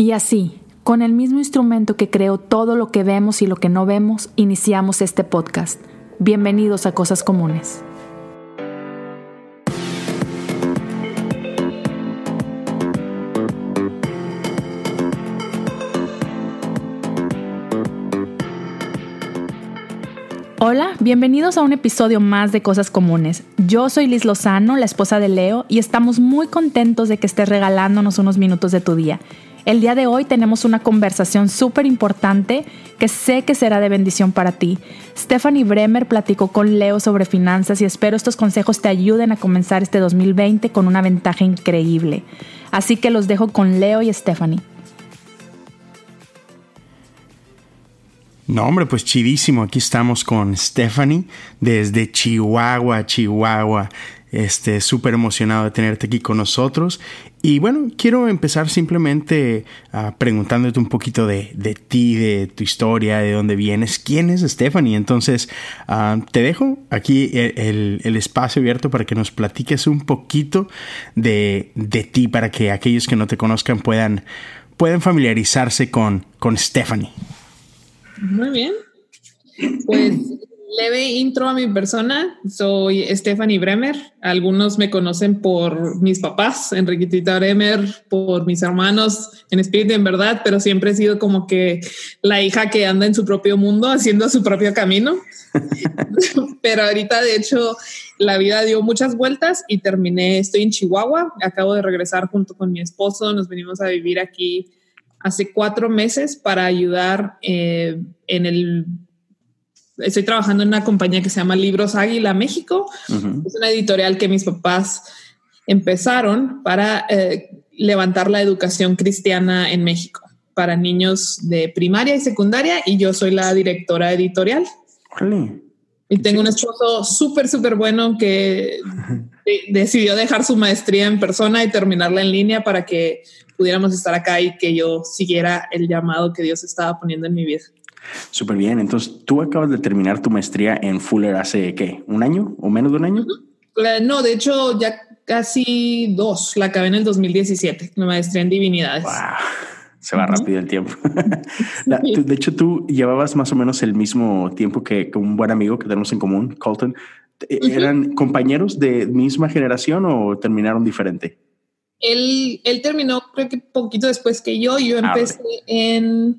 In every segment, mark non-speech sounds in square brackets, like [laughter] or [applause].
Y así, con el mismo instrumento que creó todo lo que vemos y lo que no vemos, iniciamos este podcast. Bienvenidos a Cosas Comunes. Hola, bienvenidos a un episodio más de Cosas Comunes. Yo soy Liz Lozano, la esposa de Leo, y estamos muy contentos de que estés regalándonos unos minutos de tu día. El día de hoy tenemos una conversación súper importante que sé que será de bendición para ti. Stephanie Bremer platicó con Leo sobre finanzas y espero estos consejos te ayuden a comenzar este 2020 con una ventaja increíble. Así que los dejo con Leo y Stephanie. No, hombre, pues chidísimo. Aquí estamos con Stephanie desde Chihuahua, Chihuahua. Este, súper emocionado de tenerte aquí con nosotros. Y bueno, quiero empezar simplemente uh, preguntándote un poquito de, de, ti, de tu historia, de dónde vienes, quién es Stephanie. Entonces, uh, te dejo aquí el, el, el, espacio abierto para que nos platiques un poquito de, de, ti, para que aquellos que no te conozcan puedan, puedan familiarizarse con, con Stephanie. Muy bien. Pues leve intro a mi persona. Soy Stephanie Bremer. Algunos me conocen por mis papás, Enriquetita Bremer, por mis hermanos en espíritu en verdad, pero siempre he sido como que la hija que anda en su propio mundo haciendo su propio camino. [laughs] pero ahorita, de hecho, la vida dio muchas vueltas y terminé. Estoy en Chihuahua. Acabo de regresar junto con mi esposo. Nos venimos a vivir aquí hace cuatro meses para ayudar eh, en el estoy trabajando en una compañía que se llama Libros Águila México. Uh -huh. Es una editorial que mis papás empezaron para eh, levantar la educación cristiana en México para niños de primaria y secundaria y yo soy la directora editorial. Y tengo un esposo súper, súper bueno que decidió dejar su maestría en persona y terminarla en línea para que pudiéramos estar acá y que yo siguiera el llamado que Dios estaba poniendo en mi vida. Súper bien. Entonces, tú acabas de terminar tu maestría en Fuller hace qué? ¿Un año o menos de un año? No, de hecho, ya casi dos. La acabé en el 2017, mi maestría en divinidades. Wow. Se va uh -huh. rápido el tiempo. [laughs] de hecho, tú llevabas más o menos el mismo tiempo que, que un buen amigo que tenemos en común, Colton. ¿Eran uh -huh. compañeros de misma generación o terminaron diferente? Él, él terminó, creo que poquito después que yo. Yo empecé ah, vale. en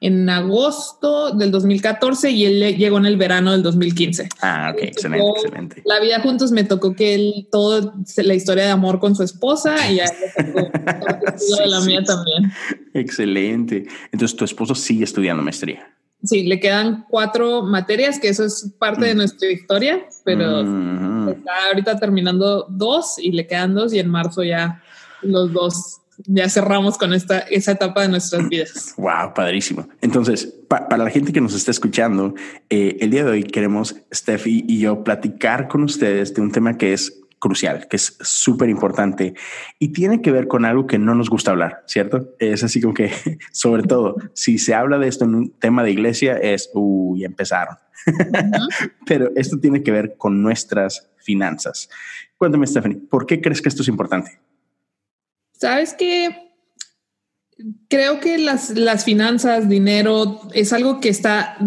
en agosto del 2014 y él llegó en el verano del 2015. Ah, ok, excelente, tocó, excelente. La vida juntos me tocó que él, todo la historia de amor con su esposa y a él le tocó [laughs] sí, de la sí, mía también. Excelente. Entonces tu esposo sigue estudiando maestría. Sí, le quedan cuatro materias, que eso es parte mm. de nuestra historia, pero mm -hmm. está ahorita terminando dos y le quedan dos y en marzo ya los dos ya cerramos con esta, esa etapa de nuestras vidas. [laughs] Wow, padrísimo. Entonces, pa para la gente que nos está escuchando, eh, el día de hoy queremos, Steffi y yo, platicar con ustedes de un tema que es crucial, que es súper importante y tiene que ver con algo que no nos gusta hablar, ¿cierto? Es así como que, [laughs] sobre todo, si se habla de esto en un tema de iglesia, es, uy, empezaron. Uh [laughs] -huh. Pero esto tiene que ver con nuestras finanzas. Cuéntame, Stephanie, ¿por qué crees que esto es importante? Sabes que creo que las, las finanzas, dinero, es algo que está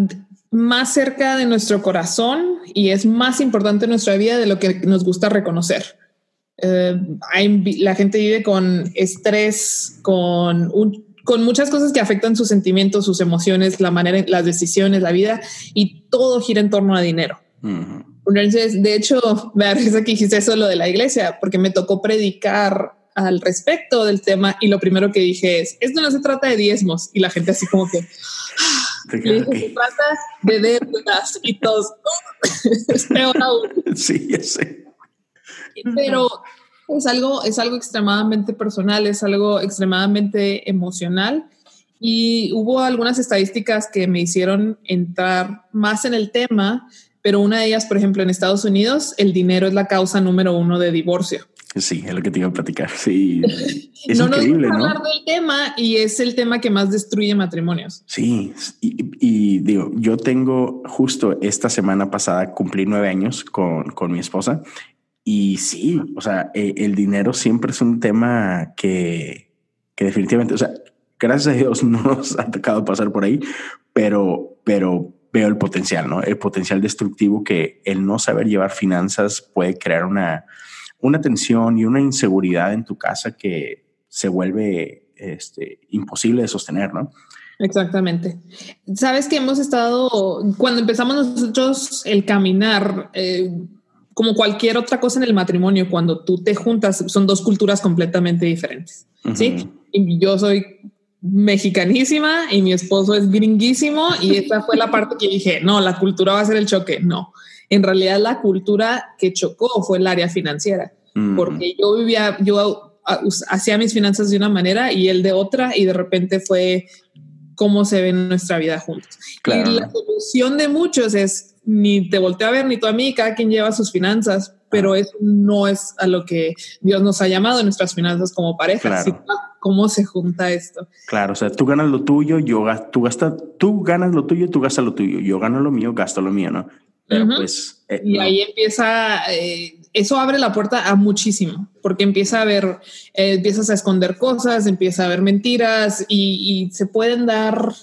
más cerca de nuestro corazón y es más importante en nuestra vida de lo que nos gusta reconocer. Eh, hay, la gente vive con estrés, con, un, con muchas cosas que afectan sus sentimientos, sus emociones, la manera, las decisiones, la vida y todo gira en torno a dinero. Uh -huh. Entonces, de hecho, me da risa que dijiste eso lo de la iglesia, porque me tocó predicar al respecto del tema y lo primero que dije es, esto no se trata de diezmos y la gente así como que dije, se trata de deudas y todos [laughs] es peor aún. Sí, ya sé. Pero es algo, es algo extremadamente personal, es algo extremadamente emocional y hubo algunas estadísticas que me hicieron entrar más en el tema, pero una de ellas, por ejemplo, en Estados Unidos, el dinero es la causa número uno de divorcio. Sí, es lo que te iba a platicar. Sí, [laughs] es no increíble, nos ¿no? hablar del tema y es el tema que más destruye matrimonios. Sí, y, y, digo, yo tengo justo esta semana pasada cumplí nueve años con, con mi esposa y sí, o sea, el dinero siempre es un tema que, que definitivamente, o sea, gracias a Dios [laughs] no nos ha tocado pasar por ahí, pero, pero veo el potencial, ¿no? El potencial destructivo que el no saber llevar finanzas puede crear una, una tensión y una inseguridad en tu casa que se vuelve este, imposible de sostener, ¿no? Exactamente. Sabes que hemos estado, cuando empezamos nosotros el caminar, eh, como cualquier otra cosa en el matrimonio, cuando tú te juntas, son dos culturas completamente diferentes. Sí, y yo soy mexicanísima y mi esposo es gringuísimo y esa fue la parte que dije, no, la cultura va a ser el choque. No, en realidad la cultura que chocó fue el área financiera, porque yo vivía, yo hacía mis finanzas de una manera y él de otra y de repente fue cómo se ve nuestra vida juntos. Y la solución de muchos es ni te volteo a ver ni tú a mí, cada quien lleva sus finanzas, pero eso no es a lo que Dios nos ha llamado en nuestras finanzas como pareja. ¿Cómo se junta esto? Claro, o sea, tú ganas lo tuyo, yo tú gastas, tú ganas lo tuyo, tú gastas lo tuyo, yo gano lo mío, gasto lo mío, ¿no? Pues, eh, y ahí empieza, eh, eso abre la puerta a muchísimo, porque empieza a ver, eh, empiezas a esconder cosas, empieza a ver mentiras y, se pueden dar,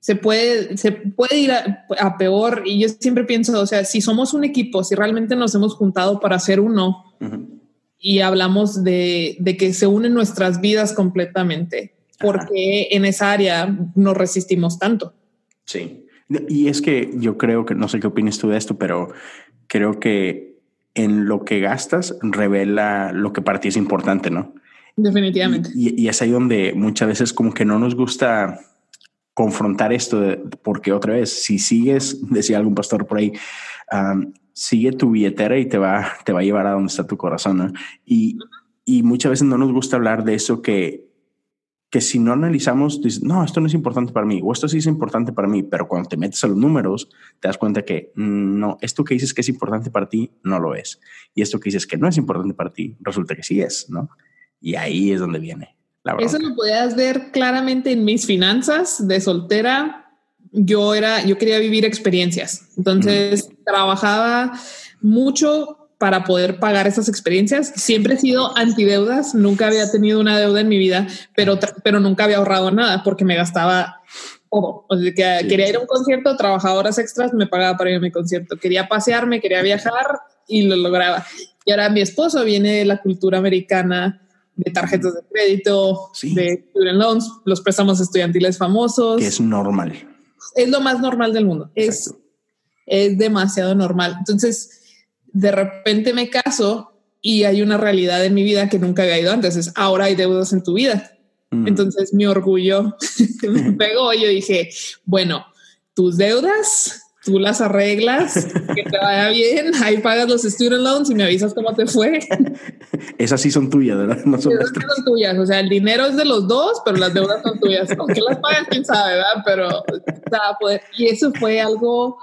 se puede, se puede ir a, peor. Y yo siempre pienso, o sea, si somos un equipo, si realmente nos hemos juntado para ser uno y hablamos de, de, que se unen nuestras vidas completamente, porque en esa área nos resistimos tanto? Sí. Y es que yo creo que, no sé qué opinas tú de esto, pero creo que en lo que gastas revela lo que para ti es importante, ¿no? Definitivamente. Y, es ahí donde muchas veces como que no nos gusta confrontar esto, porque otra vez, si sigues, [laughs] decía algún pastor por ahí, sigue tu billetera y te va, te va a llevar a donde está tu corazón, ¿no? Y, y muchas veces no nos gusta hablar de eso que que si no analizamos, dices, no, esto no es importante para mí, o esto sí es importante para mí, pero cuando te metes a los números, te das cuenta que mm, no, esto que dices que es importante para ti, no lo es. Y esto que dices que no es importante para ti, resulta que sí es, ¿no? Y ahí es donde viene. La Eso lo podías ver claramente en mis finanzas de soltera. Yo era, yo quería vivir experiencias. Entonces trabajaba mucho para poder pagar esas experiencias. Siempre he sido antideudas, nunca había tenido una deuda en mi vida, pero, pero nunca había ahorrado nada porque me gastaba todo. O sea, que quería ir a un concierto, trabajaba horas extras, me pagaba para ir a mi concierto. Quería pasearme, quería viajar y lo lograba. Y ahora mi esposo viene de la cultura americana de tarjetas de crédito, de student loans, los préstamos estudiantiles famosos. Que es normal. Es lo más normal del mundo. Es, es demasiado normal. Entonces, de repente me caso y hay una realidad en mi vida que nunca había ido antes. Es ahora hay deudas en tu vida. Mm. Entonces mi orgullo [laughs] me [laughs] pegó y yo dije, bueno, tus deudas, tú las arreglas, que te vaya bien, ahí pagas los student loans y me avisas cómo te fue. [laughs] Esas sí son tuyas, ¿verdad? No son, son tuyas, o sea, el dinero es de los dos, pero las deudas son tuyas. Aunque las pagas, quién sabe, ¿verdad? Pero, y eso fue algo,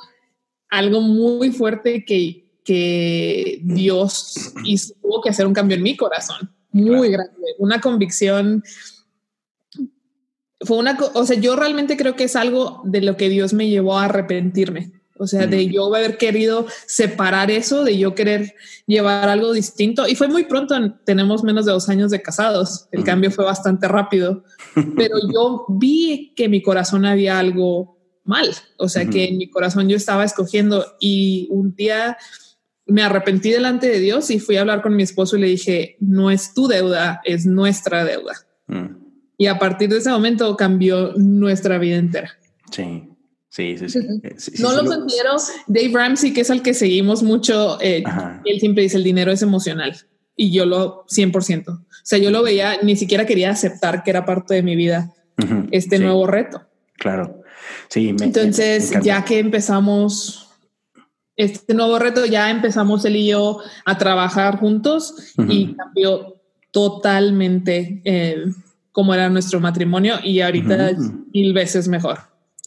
algo muy fuerte que que Dios hizo, tuvo que hacer un cambio en mi corazón, muy grande, una convicción. Fue una, o sea, yo realmente creo que es algo de lo que Dios me llevó a arrepentirme. O sea, de yo haber querido separar eso, de yo querer llevar algo distinto. Y fue muy pronto, tenemos menos de dos años de casados. El cambio fue bastante rápido, pero yo vi que mi corazón había algo mal. O sea, que en mi corazón yo estaba escogiendo y un día me arrepentí delante de Dios y fui a hablar con mi esposo y le dije, no es tu deuda, es nuestra deuda. Mm. Y a partir de ese momento cambió nuestra vida entera. Sí. Sí, sí, sí. Eh, no lo considero Dave Ramsey, que es el que seguimos mucho. Eh, él siempre dice el dinero es emocional y yo lo 100%. O sea, yo lo veía, ni siquiera quería aceptar que era parte de mi vida este nuevo reto. Claro. Sí. Entonces, ya que empezamos este nuevo reto ya empezamos él y yo a trabajar juntos y cambió totalmente eh, cómo era nuestro matrimonio y ahorita es mil veces mejor.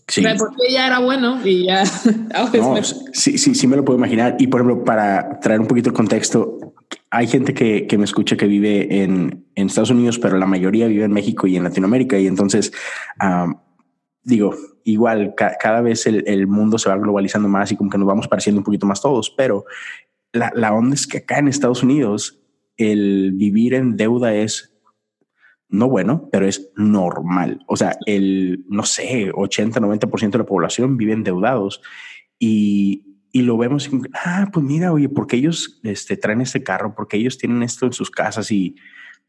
Sí. Porque ya era bueno y ya. [laughs] sí, sí, sí me lo puedo imaginar. Y por ejemplo, para traer un poquito de contexto, hay gente que, que me escucha que vive en, en, Estados Unidos, pero la mayoría vive en México y en Latinoamérica. Y entonces, digo, igual cada vez el, mundo se va globalizando más y como que nos vamos pareciendo un poquito más todos, pero la, onda es que acá en Estados Unidos el vivir en deuda es no bueno, pero es normal. O sea, el, no sé, 80, 90% de la población vive endeudados y, y lo vemos ah, pues mira, oye, porque ellos este, traen este carro, porque ellos tienen esto en sus casas y,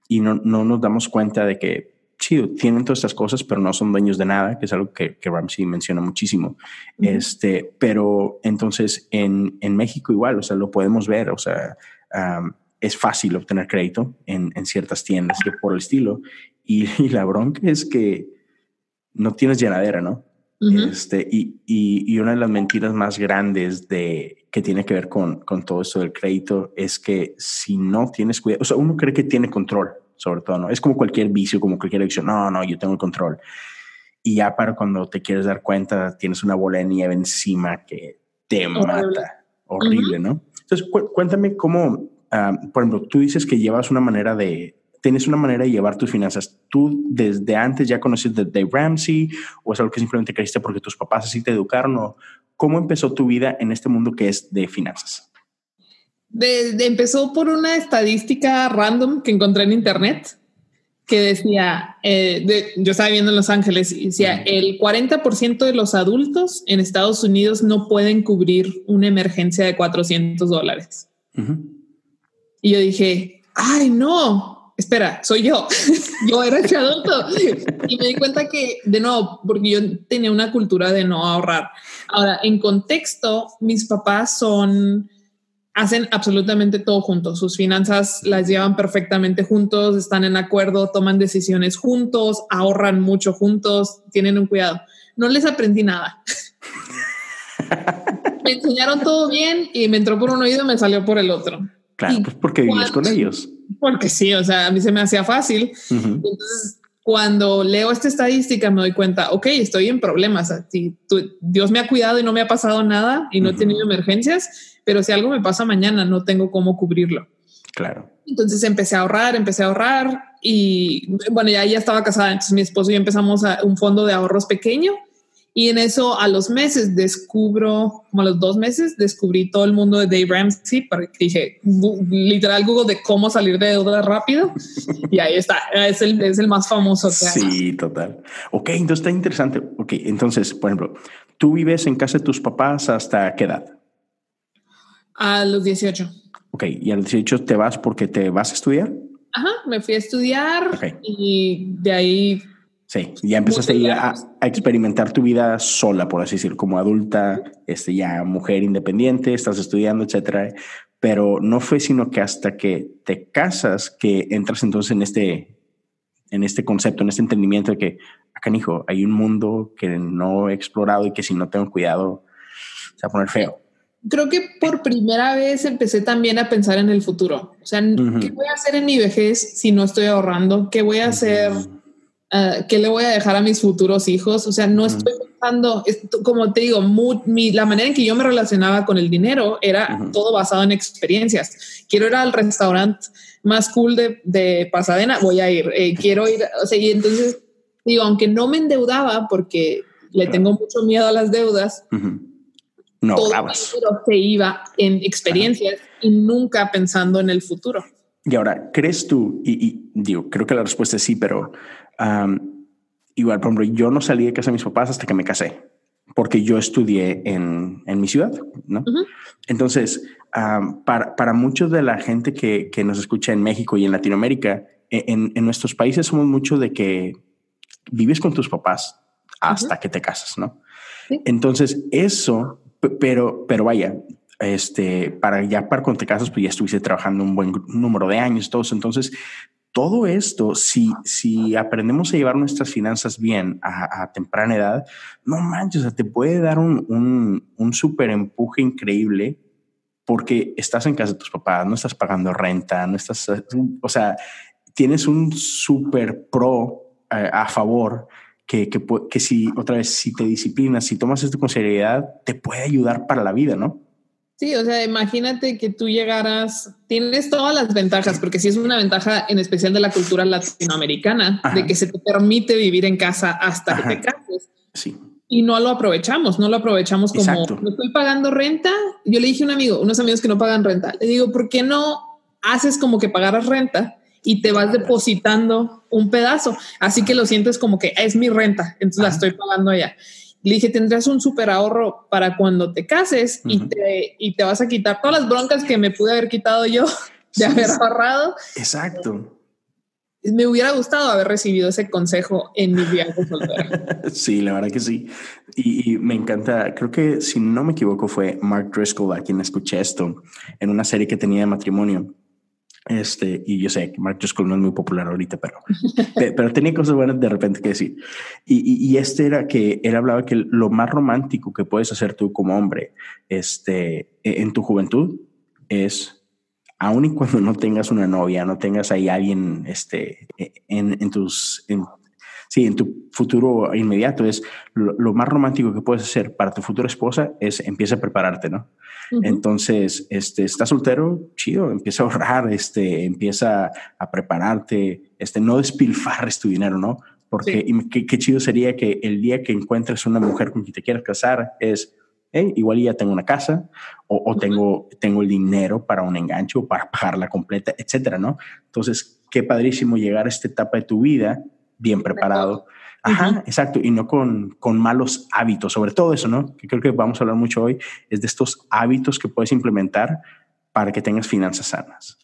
y no, no nos damos cuenta de que, sí, tienen todas estas cosas, pero no son dueños de nada, que es algo que, que Ramsey menciona muchísimo. Este, pero entonces en, en México igual, o sea, lo podemos ver, o sea, es fácil obtener crédito en, en ciertas tiendas que por el estilo. Y, y, la bronca es que no tienes llenadera, ¿no? este, y, y, y, una de las mentiras más grandes de, que tiene que ver con, con todo esto del crédito es que si no tienes cuidado, o sea, uno cree que tiene control, sobre todo, ¿no? Es como cualquier vicio, como cualquier adicción. No, no, yo tengo el control. Y ya para cuando te quieres dar cuenta, tienes una bola de nieve encima que te mata. Horrible, ¿no? Entonces, cuéntame cómo, por ejemplo, tú dices que llevas una manera de, tienes una manera de llevar tus finanzas. ¿Tú desde antes ya conoces de Dave Ramsey o es algo que simplemente creíste porque tus papás así te educaron? O ¿Cómo empezó tu vida en este mundo que es de finanzas? Empezó por una estadística random que encontré en internet que decía, eh, yo estaba viviendo en Los Ángeles y decía, el 40% de los adultos en Estados Unidos no pueden cubrir una emergencia de 400 dólares. Y yo dije, ay, no, espera, soy yo. [laughs] yo era ese adulto. y me di cuenta que, de nuevo, porque yo tenía una cultura de no ahorrar. Ahora, en contexto, mis papás son hacen absolutamente todo juntos. Sus finanzas las llevan perfectamente juntos, están en acuerdo, toman decisiones juntos, ahorran mucho juntos, tienen un cuidado. No les aprendí nada. [laughs] me enseñaron todo bien y me entró por un oído y me salió por el otro. Claro, pues porque vives con ellos. Porque sí, o sea, a mí se me hacía fácil. Entonces, cuando leo esta estadística me doy cuenta, ok, estoy en problemas. Si Dios me ha cuidado y no me ha pasado nada y no he tenido emergencias, pero si algo me pasa mañana, no tengo cómo cubrirlo. Claro. Entonces empecé a ahorrar, empecé a ahorrar y bueno, ya, ya estaba casada, entonces mi esposo y yo empezamos a un fondo de ahorros pequeño y en eso a los meses descubro, como a los dos meses, descubrí todo el mundo de Dave Ramsey, porque dije literal Google de cómo salir de deuda rápido y ahí está, es el, es el más famoso. sí, total. Ok, entonces está interesante. Ok, entonces, por ejemplo, tú vives en casa de tus papás hasta qué edad? A los 18. Ok, y a los 18 te vas porque te vas a estudiar. Ajá, me fui a estudiar y de ahí... Sí, ya empezaste a, a, experimentar tu vida sola, por así decir, como adulta, este, ya mujer independiente, estás estudiando, etcétera. Pero no fue sino que hasta que te casas que entras entonces en este, en este concepto, en este entendimiento de que, acá, hijo, hay un mundo que no he explorado y que si no tengo cuidado se va a poner feo creo que por primera vez empecé también a pensar en el futuro. O sea, ¿qué voy a hacer en mi vejez si no estoy ahorrando? ¿Qué voy a hacer? Uh, ¿Qué le voy a dejar a mis futuros hijos? O sea, no estoy pensando, como te digo, la manera en que yo me relacionaba con el dinero era todo basado en experiencias. Quiero ir al restaurante más cool de, de Pasadena, voy a ir. Eh, quiero ir, o sea, y entonces digo, aunque no me endeudaba porque le tengo mucho miedo a las deudas, no todo se iba en experiencias y nunca pensando en el futuro. Y ahora, ¿crees tú? Y, digo, creo que la respuesta es sí, pero igual, por ejemplo, yo no salí de casa de mis papás hasta que me casé, porque yo estudié en, en mi ciudad, ¿no? Entonces, para, para muchos de la gente que, que, nos escucha en México y en Latinoamérica, e, en, en nuestros países somos mucho de que vives con tus papás hasta que te casas, ¿no? Entonces, eso pero, pero vaya, este, para ya para cuando te casas, pues ya estuviste trabajando un buen número de años, todos. Entonces, todo esto, si, si aprendemos a llevar nuestras finanzas bien a, temprana edad, no manches, o te puede dar un, un, un súper empuje increíble porque estás en casa de tus papás, no estás pagando renta, no estás, o sea, tienes un súper pro eh, a favor que, que, que, si otra vez, si te disciplinas, si tomas esto con seriedad, te puede ayudar para la vida, ¿no? Sí, o sea, imagínate que tú llegaras, tienes todas las ventajas, porque sí es una ventaja en especial de la cultura latinoamericana, de que se te permite vivir en casa hasta que te cases. Sí. Y no lo aprovechamos, no lo aprovechamos como no estoy pagando renta. Yo le dije a un amigo, unos amigos que no pagan renta, le digo, ¿por qué no haces como que pagaras renta y te vas depositando un pedazo. Así que lo sientes como que es mi renta, entonces la estoy pagando allá. Le dije, tendrás un súper ahorro para cuando te cases y, te, y te vas a quitar todas las broncas que me pude haber quitado yo [laughs] de haber ahorrado. Exacto. Me hubiera gustado haber recibido ese consejo en mi viaje soltera. [laughs] sí, la verdad que sí. Y, me encanta, creo que si no me equivoco fue Mark Driscoll a quien escuché esto en una serie que tenía de matrimonio. Este, y yo sé que Mark Driscoll no es muy popular ahorita, pero, [laughs] pero tenía cosas buenas de repente que decir. Y, y, este era que él hablaba que lo más romántico que puedes hacer tú como hombre este, e, en tu juventud es, aun y cuando no tengas una novia, no tengas ahí alguien este, e, en, en tus, en, sí, en tu futuro inmediato, es lo, lo, más romántico que puedes hacer para tu futura esposa es empieza a prepararte, ¿no? Entonces, este, estás soltero, chido, empieza a ahorrar, este, empieza a prepararte, este, no despilfarres tu dinero, ¿no? Porque qué, chido sería que el día que encuentres una mujer con quien te quieras casar es, hey, igual ya tengo una casa o, tengo, tengo el dinero para un enganche o para pagarla completa, etcétera, ¿no? Entonces, qué padrísimo llegar a esta etapa de tu vida bien preparado. Ajá, exacto, y no con, con malos hábitos, sobre todo eso, ¿no? Que creo que vamos a hablar mucho hoy, es de estos hábitos que puedes implementar para que tengas finanzas sanas.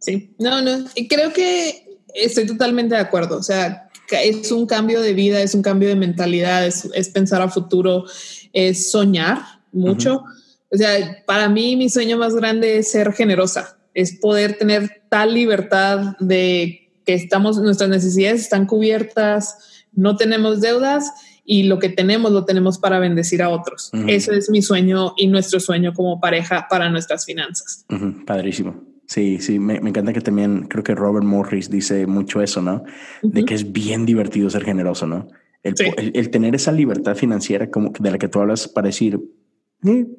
Sí, no, no, y creo que estoy totalmente de acuerdo, o sea, es un cambio de vida, es un cambio de mentalidad, es, pensar a futuro, es soñar mucho. O sea, para mí mi sueño más grande es ser generosa, es poder tener tal libertad de que estamos, nuestras necesidades están cubiertas, no tenemos deudas y lo que tenemos lo tenemos para bendecir a otros. Eso es mi sueño y nuestro sueño como pareja para nuestras finanzas. Padrísimo. Sí, sí, me, encanta que también creo que Robert Morris dice mucho eso, ¿no? De que es bien divertido ser generoso, ¿no? El, tener esa libertad financiera como de la que tú hablas para decir,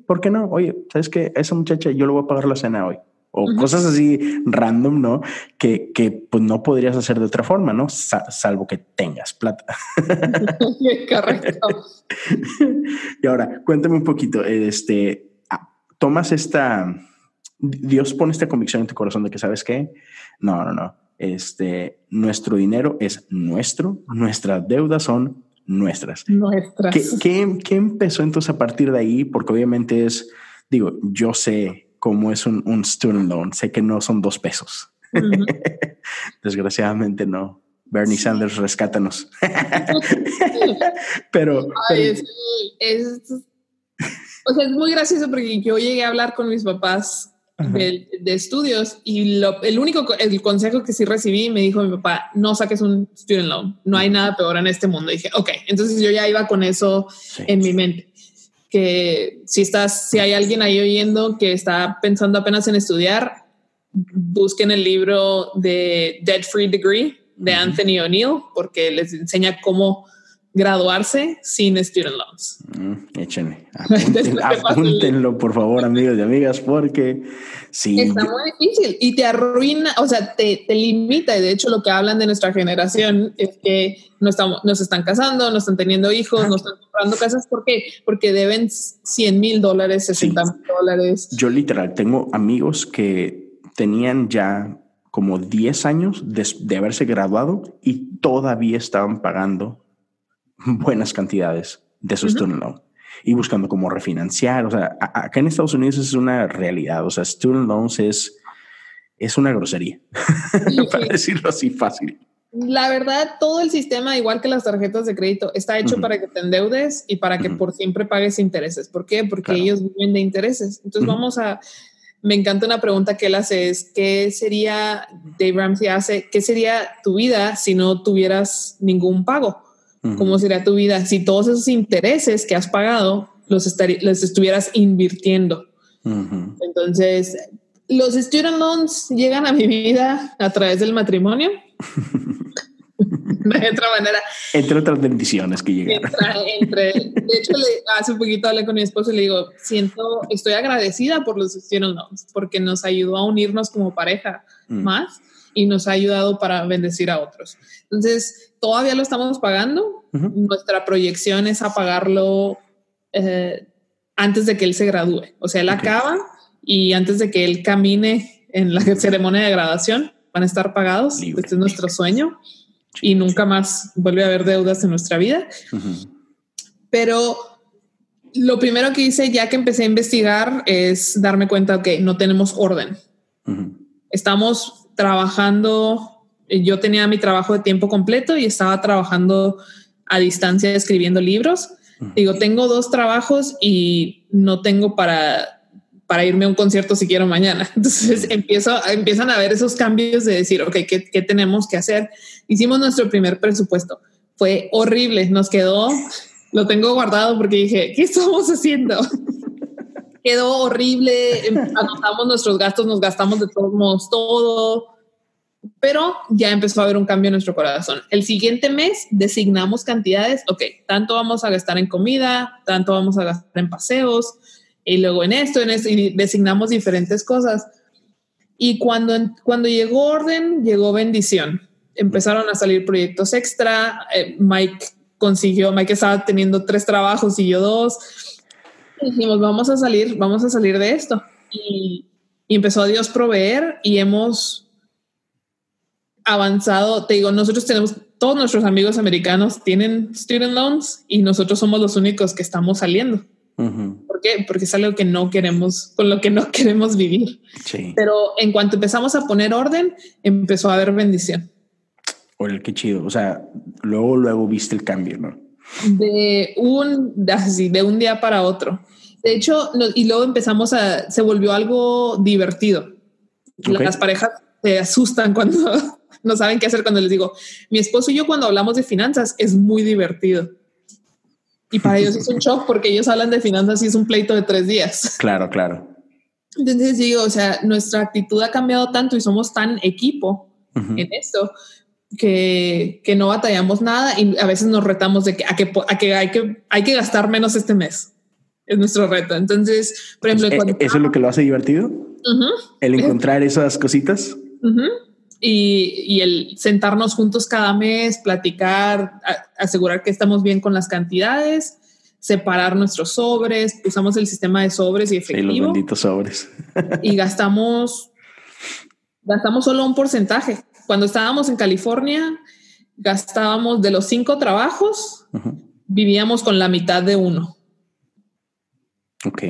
¿por qué no? Oye, ¿sabes qué? esa muchacha yo le voy a pagar la cena hoy o cosas así random, ¿no? Que, que, pues no podrías hacer de otra forma, ¿no? salvo que tengas plata. [laughs] Correcto. [laughs] y ahora, cuéntame un poquito, este, ah, tomas esta, Dios pone esta convicción en tu corazón de que, ¿sabes qué? No, no, no. Este, nuestro dinero es nuestro, nuestras deudas son nuestras. Nuestras. ¿Qué, qué, qué empezó entonces a partir de ahí? Porque obviamente es, digo, yo sé como es un, un student loan. Sé que no son dos pesos. [laughs] Desgraciadamente no. Bernie Sanders, rescátanos. [laughs] pero, es, o sea, es muy gracioso porque yo llegué a hablar con mis papás de, estudios y lo, el único el consejo que sí recibí me dijo mi papá no saques un student loan no hay nada peor en este mundo y dije ok entonces yo ya iba con eso en mi mente que si estás, si hay alguien ahí oyendo que está pensando apenas en estudiar, busquen el libro de Debt Free Degree de Anthony O'Neill porque les enseña cómo graduarse sin student loans. Mm, échenle, [laughs] apúntenlo por favor amigos y amigas porque sí. Está muy difícil y te arruina, o sea, te, te, limita y de hecho lo que hablan de nuestra generación es que no estamos, nos están casando, no están teniendo hijos, no están comprando casas. ¿Por qué? Porque deben 100 mil dólares, 60 mil dólares. Yo literal tengo amigos que tenían ya como 10 años de, de haberse graduado y todavía estaban pagando buenas cantidades de su student loan y buscando cómo refinanciar. O sea, acá en Estados Unidos es una realidad. O sea, student loans es, es una grosería, [laughs] para decirlo así fácil. La verdad, todo el sistema, igual que las tarjetas de crédito, está hecho para que te endeudes y para que por siempre pagues intereses. ¿Por qué? Porque ellos viven de intereses. Entonces vamos a, me encanta una pregunta que él hace, es ¿qué sería, Dave Ramsey hace, qué sería tu vida si no tuvieras ningún pago? ¿Cómo sería tu vida si todos esos intereses que has pagado los, los estuvieras invirtiendo? Entonces, los student loans llegan a mi vida a través del matrimonio. [laughs] de otra manera. Entre otras bendiciones que llegan. Entre, de hecho, hace un poquito hablé con mi esposo y le digo, siento, estoy agradecida por los student loans porque nos ayudó a unirnos como pareja mm. más y nos ha ayudado para bendecir a otros. Entonces, todavía lo estamos pagando. Nuestra proyección es a pagarlo eh, antes de que él se gradúe. O sea, él acaba y antes de que él camine en la ceremonia de graduación, van a estar pagados. Este es nuestro sueño y nunca más vuelve a haber deudas en nuestra vida. Pero lo primero que hice ya que empecé a investigar es darme cuenta que no tenemos orden. Estamos trabajando, yo tenía mi trabajo de tiempo completo y estaba trabajando a distancia escribiendo libros. Digo, tengo dos trabajos y no tengo para, para irme a un concierto si quiero mañana. [laughs] Entonces empiezo, empiezan a ver esos cambios de decir, ok, ¿qué, ¿qué tenemos que hacer? Hicimos nuestro primer presupuesto. Fue horrible. Nos quedó, lo tengo guardado porque dije, ¿qué estamos haciendo? [laughs] quedó horrible. [laughs] Anotamos nuestros gastos, nos gastamos de todos modos todo pero ya empezó a haber un cambio en nuestro corazón. El siguiente mes designamos cantidades, ok, tanto vamos a gastar en comida, tanto vamos a gastar en paseos, y luego en esto, en esto, y designamos diferentes cosas. Y cuando, cuando llegó orden, llegó bendición. Empezaron a salir proyectos extra. Eh, Mike consiguió, Mike estaba teniendo tres trabajos y yo dos. Dijimos, vamos a salir, vamos a salir de esto. Y, y empezó a Dios proveer y hemos avanzado. Te digo, nosotros tenemos, todos nuestros amigos americanos tienen student loans y nosotros somos los únicos que estamos saliendo. ¿Por qué? Porque es algo que no queremos, con lo que no [laughs] queremos vivir. Pero en cuanto empezamos a poner orden, empezó a haber bendición. Oye, qué chido. O sea, luego, luego viste el cambio, ¿no? De un, [laughs] así, de un día para otro. De hecho, y luego empezamos a, se volvió algo divertido. Las parejas se asustan cuando [laughs] no saben qué hacer cuando les digo, mi esposo y yo cuando hablamos de finanzas es muy divertido. Y para ellos es un shock porque ellos hablan de finanzas y es un pleito de tres días. [laughs] Claro, claro. Entonces digo, o sea, nuestra actitud ha cambiado tanto y somos tan equipo en esto que, que, no batallamos nada y a veces nos retamos de que a que, a que, hay, que hay que gastar menos este mes. Es nuestro reto. Entonces, por ejemplo, pues, ¿eso es lo que lo hace divertido? El encontrar esas cositas y, el sentarnos juntos cada mes, platicar, asegurar que estamos bien con las cantidades, separar nuestros sobres, usamos el sistema de sobres y efectivo. Sí, los benditos sobres. y gastamos, gastamos solo un porcentaje. Cuando estábamos en California, gastábamos de los cinco trabajos, vivíamos con la mitad de uno. Ok.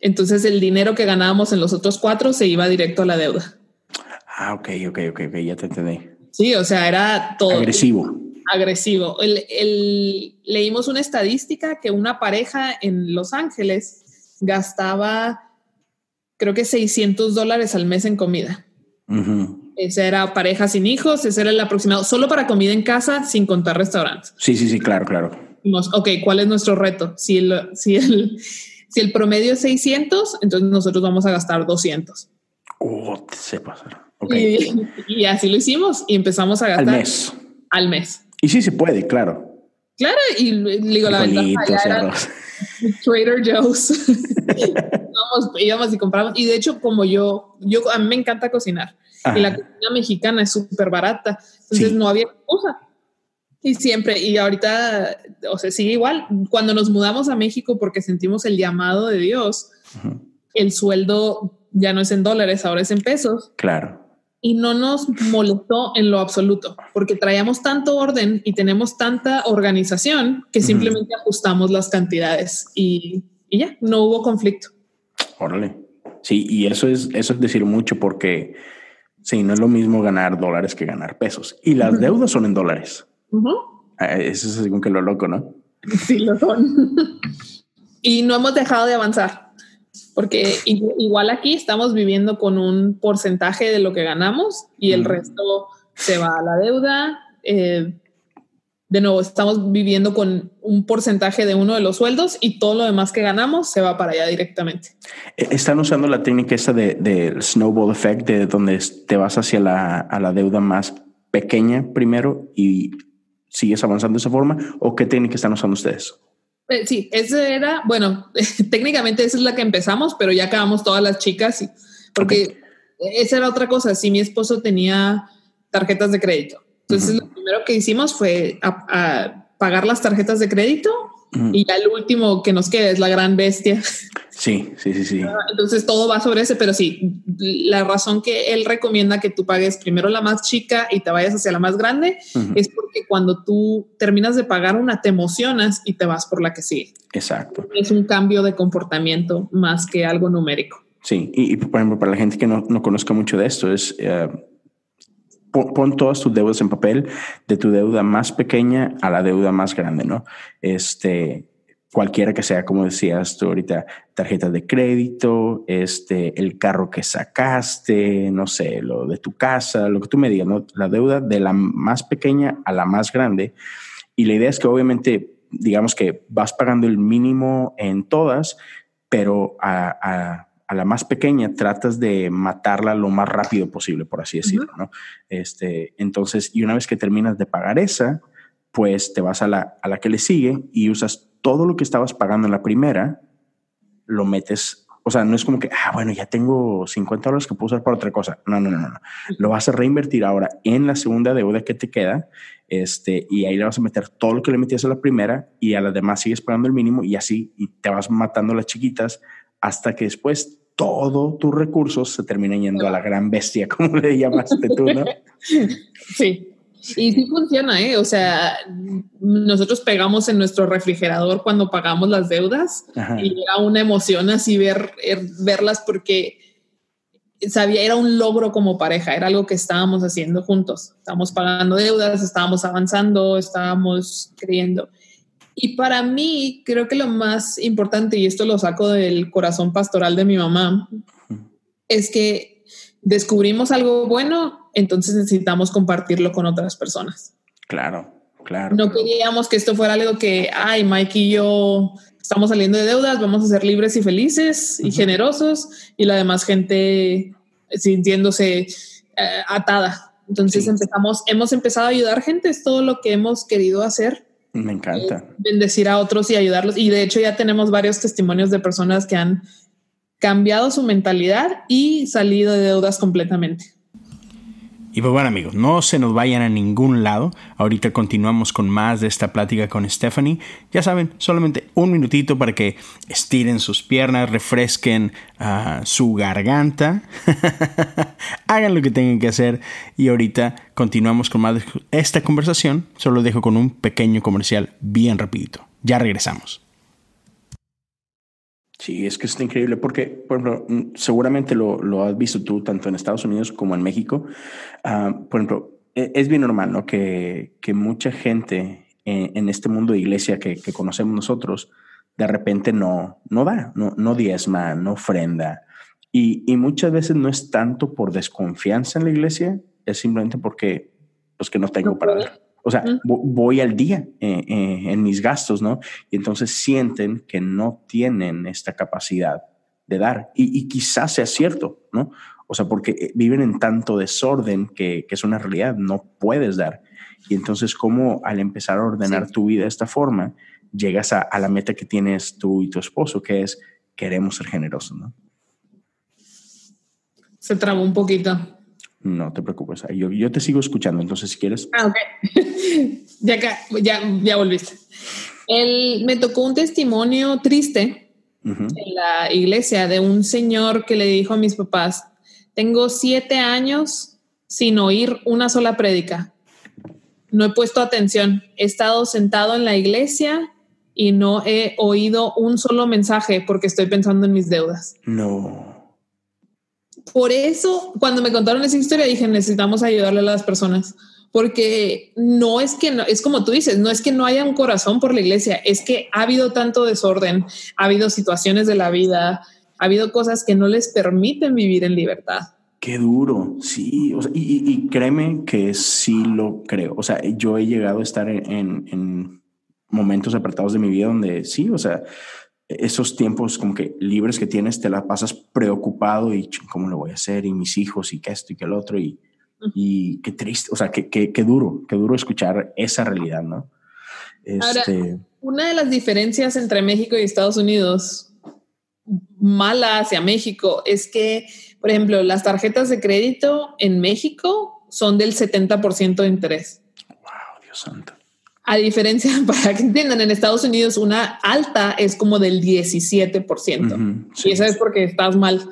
Entonces el dinero que ganábamos en los otros cuatro se iba directo a la deuda. Ah, ok, ok, ok, ok, ya te entendí. Sí, o sea, era todo. Agresivo. Agresivo. El, leímos una estadística que una pareja en Los Ángeles gastaba, creo que 600 dólares al mes en comida. Esa era pareja sin hijos, ese era el aproximado, solo para comida en casa, sin contar restaurantes. Sí, sí, sí, claro, claro. Ok, ¿cuál es nuestro reto? Si el, si el, si el promedio es 600, entonces nosotros vamos a gastar 200. Oh, se pasaron. Y, así lo hicimos y empezamos a gastar al mes. Al mes. Y sí se puede, claro. Claro, y digo, la ventaja Trader Joe's. [laughs] íbamos, y compramos. Y de hecho, como yo, yo a mí me encanta cocinar y la cocina mexicana es súper barata, entonces no había cosa. Y siempre, y ahorita, o sea, sigue igual. Cuando nos mudamos a México porque sentimos el llamado de Dios, el sueldo ya no es en dólares, ahora es en pesos. Claro y no nos molestó en lo absoluto, porque traíamos tanto orden y tenemos tanta organización que simplemente ajustamos las cantidades y, ya, no hubo conflicto. Órale. Sí, y eso es, eso es decir mucho porque sí, no es lo mismo ganar dólares que ganar pesos. Y las deudas son en dólares. Ah, eso es según que lo loco, ¿no? [laughs] Sí, lo son. y no hemos dejado de avanzar porque igual aquí estamos viviendo con un porcentaje de lo que ganamos y el resto se va a la deuda. Eh, de nuevo, estamos viviendo con un porcentaje de uno de los sueldos y todo lo demás que ganamos se va para allá directamente. Eh, están usando la técnica esta del de snowball effect, de donde te vas hacia la, a la deuda más pequeña primero y sigues avanzando de esa forma, o qué técnica están usando ustedes? Eh, sí, ese era, bueno, [laughs] técnicamente esa es la que empezamos, pero ya acabamos todas las chicas, y, porque esa era otra cosa. Si mi esposo tenía tarjetas de crédito, entonces primero que hicimos fue pagar las tarjetas de crédito y ya el último que nos queda es la gran bestia. Sí, sí, sí, sí. [laughs] Entonces todo va sobre ese, pero sí, la razón que él recomienda que tú pagues primero la más chica y te vayas hacia la más grande es porque cuando tú terminas de pagar una te emocionas y te vas por la que sigue. Exacto. Es un cambio de comportamiento más que algo numérico. Sí, y, por ejemplo, para la gente que no, no conozca mucho de esto, es eh, pon, todas tus deudas en papel, de tu deuda más pequeña a la deuda más grande, ¿no? Este, cualquiera que sea, como decías tú ahorita, tarjeta de crédito, este, el carro que sacaste, no sé, lo de tu casa, lo que tú me digas, ¿no? La deuda de la más pequeña a la más grande. Y la idea es que obviamente, digamos que vas pagando el mínimo en todas, pero a, a la más pequeña tratas de matarla lo más rápido posible, por así decirlo, ¿no? Este, entonces, y una vez que terminas de pagar esa, pues te vas a la, a la que le sigue y usas todo lo que estabas pagando en la primera, lo metes, o sea, no es como que, ah, bueno, ya tengo 50 dólares que puedo usar para otra cosa. No, no, no, no. Lo vas a reinvertir ahora en la segunda deuda que te queda, este, y ahí le vas a meter todo lo que le metías a la primera y a las demás sigues pagando el mínimo y así, y te vas matando las chiquitas hasta que después todos tus recursos se terminan yendo a la gran bestia, [laughs] como le llamaste tú, ¿no? Sí. Y sí funciona, ¿eh? O sea, nosotros pegamos en nuestro refrigerador cuando pagamos las deudas y era una emoción así ver, er, verlas porque sabía, era un logro como pareja, era algo que estábamos haciendo juntos. Estábamos pagando deudas, estábamos avanzando, estábamos creyendo. Y para mí, creo que lo más importante, y esto lo saco del corazón pastoral de mi mamá, es que descubrimos algo bueno, entonces necesitamos compartirlo con otras personas. Claro, claro. No queríamos que esto fuera algo que, ay, Mike y yo estamos saliendo de deudas, vamos a ser libres y felices y generosos, y la demás gente sintiéndose eh, atada. Entonces empezamos, hemos empezado a ayudar gente, es todo lo que hemos querido hacer me encanta. Bendecir a otros y ayudarlos. Y de hecho ya tenemos varios testimonios de personas que han cambiado su mentalidad y salido de deudas completamente. Y pues bueno amigos, no se nos vayan a ningún lado. Ahorita continuamos con más de esta plática con Stephanie. Ya saben, solamente un minutito para que estiren sus piernas, refresquen ah, su garganta, [laughs] hagan lo que tengan que hacer y ahorita continuamos con más de esta conversación. Solo dejo con un pequeño comercial bien rapidito. Ya regresamos. Sí, es que está increíble porque, por ejemplo, mm, seguramente lo, lo has visto tú tanto en Estados Unidos como en México. Ah, por ejemplo, e, es bien normal ¿no? que, que mucha gente en, este mundo de iglesia que, que, conocemos nosotros, de repente no, no da, no, no diezma, no ofrenda. Y, y, muchas veces no es tanto por desconfianza en la iglesia, es simplemente porque, pues, que no tengo para dar. O sea, voy al día eh, eh, en mis gastos, ¿no? Y entonces sienten que no tienen esta capacidad de dar. Y, quizás sea cierto, ¿no? O sea, porque eh, viven en tanto desorden que, es una realidad, no puedes dar. Y entonces, ¿cómo al empezar a ordenar tu vida de esta forma, llegas a, a, la meta que tienes tú y tu esposo, que es queremos ser generosos, ¿no? Se trabó un poquito. No te preocupes, yo, yo te sigo escuchando, entonces si quieres. Ah, ok. [laughs] ya, ya, ya volviste. Él, me tocó un testimonio triste en la iglesia de un señor que le dijo a mis papás, tengo siete años sin oír una sola prédica. No he puesto atención. He estado sentado en la iglesia y no he oído un solo mensaje porque estoy pensando en mis deudas. No por eso, cuando me contaron esa historia, dije, necesitamos ayudarle a las personas, porque no es que, no, es como tú dices, no es que no haya un corazón por la iglesia, es que ha habido tanto desorden, ha habido situaciones de la vida, ha habido cosas que no les permiten vivir en libertad. Qué duro, sí, y, créeme que sí lo creo. O sea, yo he llegado a estar en, en momentos apartados de mi vida donde sí, o sea, esos tiempos como que libres que tienes, te la pasas preocupado y cómo lo voy a hacer y mis hijos y que esto y que el otro y, y qué triste, o sea, qué, qué, qué, duro, qué duro escuchar esa realidad, ¿no? Este... una de las diferencias entre México y Estados Unidos, mala hacia México, es que, por ejemplo, las tarjetas de crédito en México son del 70% de interés. Wow, Dios santo. A diferencia, [laughs] para que entiendan, en Estados Unidos una alta es como del 17%. Y eso es porque estás mal.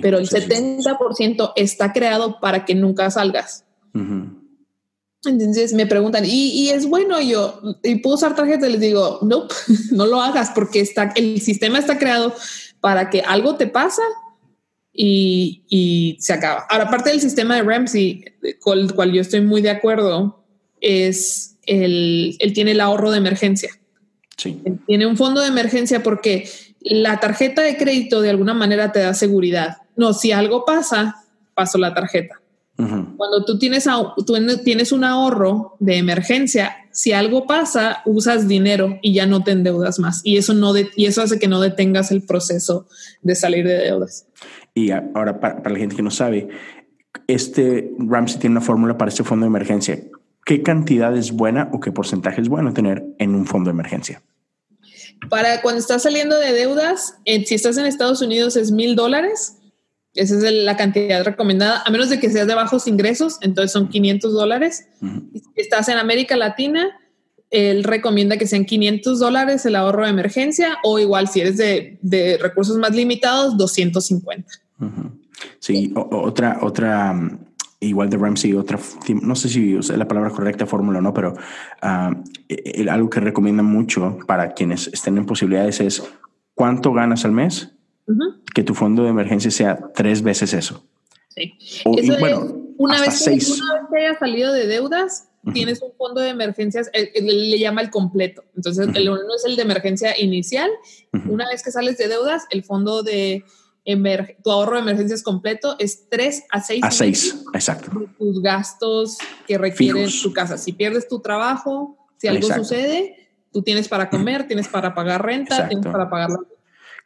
Pero el 70% está creado para que nunca salgas. Entonces me preguntan, ¿y, es bueno? Y yo, ¿y puedo usar tarjeta? Les digo, no, [laughs] no lo hagas porque está, el sistema está creado para que algo te pasa y, y se acaba. Ahora, parte del sistema de Ramsey, con el cual yo estoy muy de acuerdo, es él tiene el ahorro de emergencia. Sí. tiene un fondo de emergencia porque la tarjeta de crédito de alguna manera te da seguridad. No, si algo pasa, paso la tarjeta. Cuando tú tienes, tú tienes un ahorro de emergencia, si algo pasa, usas dinero y ya no te endeudas más. Y eso, no y eso hace que no detengas el proceso de salir de deudas. Y ahora, para, la gente que no sabe, este Ramsey tiene una fórmula para este fondo de emergencia. ¿Qué cantidad es buena o qué porcentaje es bueno tener en un fondo de emergencia? Para cuando estás saliendo de deudas, eh, si estás en Estados Unidos es mil dólares esa es la cantidad recomendada, a menos de que seas de bajos ingresos, entonces son 500 dólares. Si estás en América Latina, él recomienda que sean 500 dólares el ahorro de emergencia o igual si eres de, recursos más limitados, 250. Sí, otra, otra, mm, igual de Ramsey, otra, no sé si es la palabra correcta, fórmula o no, pero ah, e, e, algo que recomienda mucho para quienes estén en posibilidades es cuánto ganas al mes que tu fondo de emergencia sea tres veces eso. Sí. bueno, una vez, que, una vez hayas salido de deudas, tienes un fondo de emergencias, le llama el completo. Entonces, el uno es el de emergencia inicial. Una vez que sales de deudas, el fondo de tu ahorro de emergencias completo es tres a seis. A seis, exacto. Tus gastos que requieren tu casa. Si pierdes tu trabajo, si algo sucede, tú tienes para comer, tienes para pagar renta, tienes para pagar la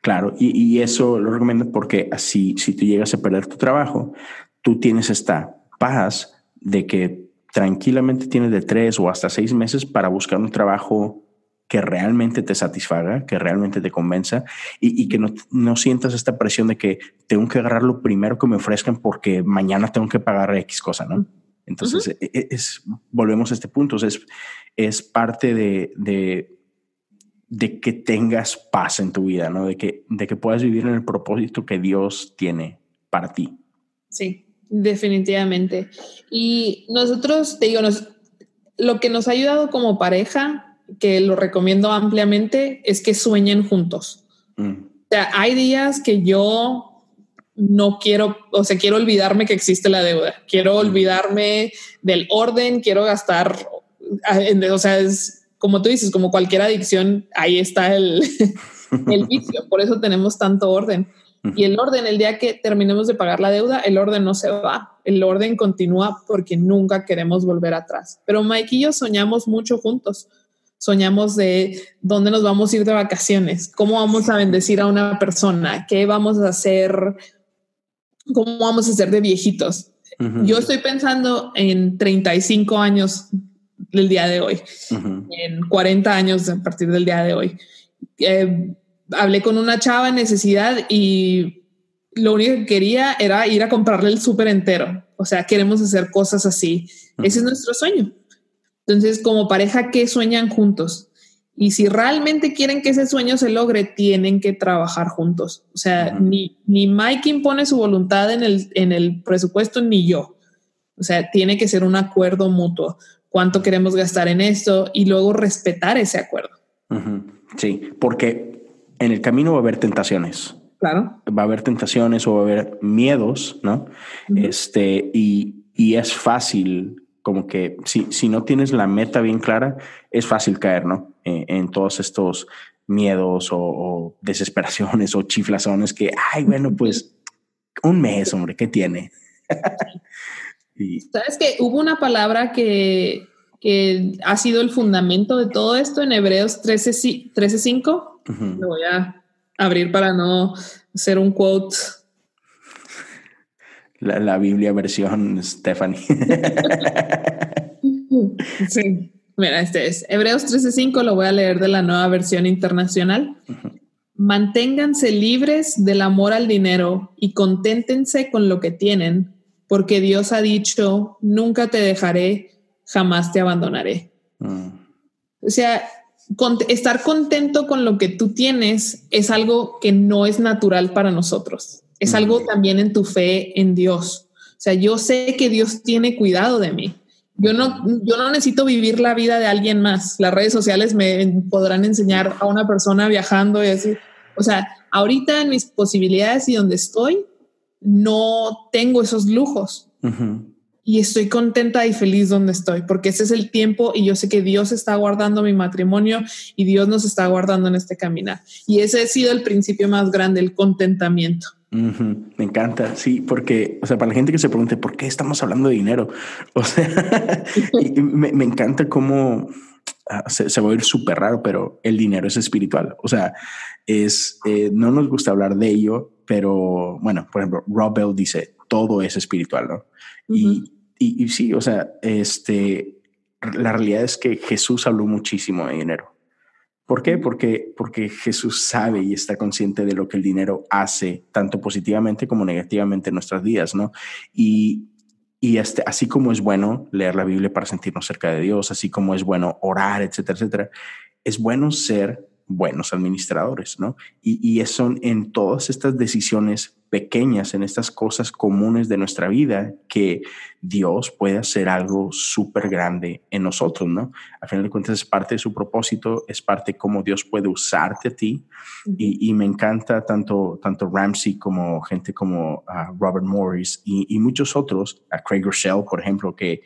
Claro, y, eso lo recomiendo porque así, si tú llegas a perder tu trabajo, tú tienes esta paz de que tranquilamente tienes de tres o hasta seis meses para buscar un trabajo que realmente te satisfaga, que realmente te convenza y, que no, sientas esta presión de que tengo que agarrar lo primero que me ofrezcan porque mañana tengo que pagar X cosa, ¿no? Entonces, e, e, es, volvemos a este punto, es, es parte de, de que tengas paz en tu vida, ¿no? De que, de que puedas vivir en el propósito que Dios tiene para ti. Sí, definitivamente. Y nosotros, te digo, lo que nos ha ayudado como pareja, que lo recomiendo ampliamente, es que sueñen juntos. Mm. O sea, hay días que yo no quiero, o sea, quiero olvidarme que existe la deuda, quiero mm. olvidarme del orden, quiero gastar, o sea, es como tú dices, como cualquier adicción, ahí está el, [laughs] el vicio. Por eso tenemos tanto orden. Y el orden, el día que terminemos de pagar la deuda, el orden no se va. El orden continúa porque nunca queremos volver atrás. Pero Mike y yo soñamos mucho juntos. Soñamos de dónde nos vamos a ir de vacaciones, cómo vamos a bendecir a una persona, qué vamos a hacer, cómo vamos a hacer de viejitos. Yo estoy pensando en 35 años del día de hoy, en 40 años a partir del día de hoy. Eh, hablé con una chava en necesidad y lo único que quería era ir a comprarle el súper entero. O sea, queremos hacer cosas así. Ese es nuestro sueño. Entonces, como pareja, ¿qué sueñan juntos? Y si realmente quieren que ese sueño se logre, tienen que trabajar juntos. O sea, ni, ni Mike impone su voluntad en el, en el presupuesto, ni yo. O sea, tiene que ser un acuerdo mutuo cuánto queremos gastar en esto y luego respetar ese acuerdo. Sí, porque en el camino va a haber tentaciones. Claro. Va a haber tentaciones o va a haber miedos, ¿no? Este, y, es fácil, como que si, si no tienes la meta bien clara, es fácil caer, ¿no? Eh, en todos estos miedos o, desesperaciones o chiflazones que, ay, bueno, pues un mes, hombre, ¿qué tiene? [laughs] Sabes que hubo una palabra que, ha sido el fundamento de todo esto en Hebreos 13.5. 13, Lo voy a abrir para no hacer un quote. La, Biblia versión Stephanie. [laughs] sí. Mira, este es Hebreos 13:5, lo voy a leer de la nueva versión internacional. Manténganse libres del amor al dinero y conténtense con lo que tienen, porque Dios ha dicho, nunca te dejaré, jamás te abandonaré. Mm. O sea, estar contento con lo que tú tienes es algo que no es natural para nosotros. Es algo también en tu fe en Dios. O sea, yo sé que Dios tiene cuidado de mí. Yo no, yo no necesito vivir la vida de alguien más. Las redes sociales me podrán enseñar a una persona viajando y decir, o sea, ahorita en mis posibilidades y donde estoy, no tengo esos lujos. Y estoy contenta y feliz donde estoy, porque ese es el tiempo y yo sé que Dios está guardando mi matrimonio y Dios nos está guardando en este caminar. Y ese ha sido el principio más grande, el contentamiento. Me encanta, sí, porque, o sea, para la gente que se pregunte por qué estamos hablando de dinero, [laughs] o sea, me, me, encanta cómo ah, se, se, va a ir súper raro, pero el dinero es espiritual. O sea, es, eh, no nos gusta hablar de ello, pero bueno, por ejemplo, Rob Bell dice, todo es espiritual, ¿no? y, y, y, sí, o sea, este, la realidad es que Jesús habló muchísimo de dinero. ¿Por qué? Porque, porque Jesús sabe y está consciente de lo que el dinero hace, tanto positivamente como negativamente en nuestras vidas, ¿no? Y, y este, así como es bueno leer la Biblia para sentirnos cerca de Dios, así como es bueno orar, etcétera, etcétera, es bueno ser buenos administradores, ¿no? Y, y son en todas estas decisiones pequeñas, en estas cosas comunes de nuestra vida, que Dios puede hacer algo súper grande en nosotros, ¿no? Al final de cuentas es parte de su propósito, es parte de cómo Dios puede usarte a ti. Y, y me encanta tanto, tanto Ramsey como gente como uh, Robert Morris y, y, muchos otros, a Craig Rochelle, por ejemplo, que,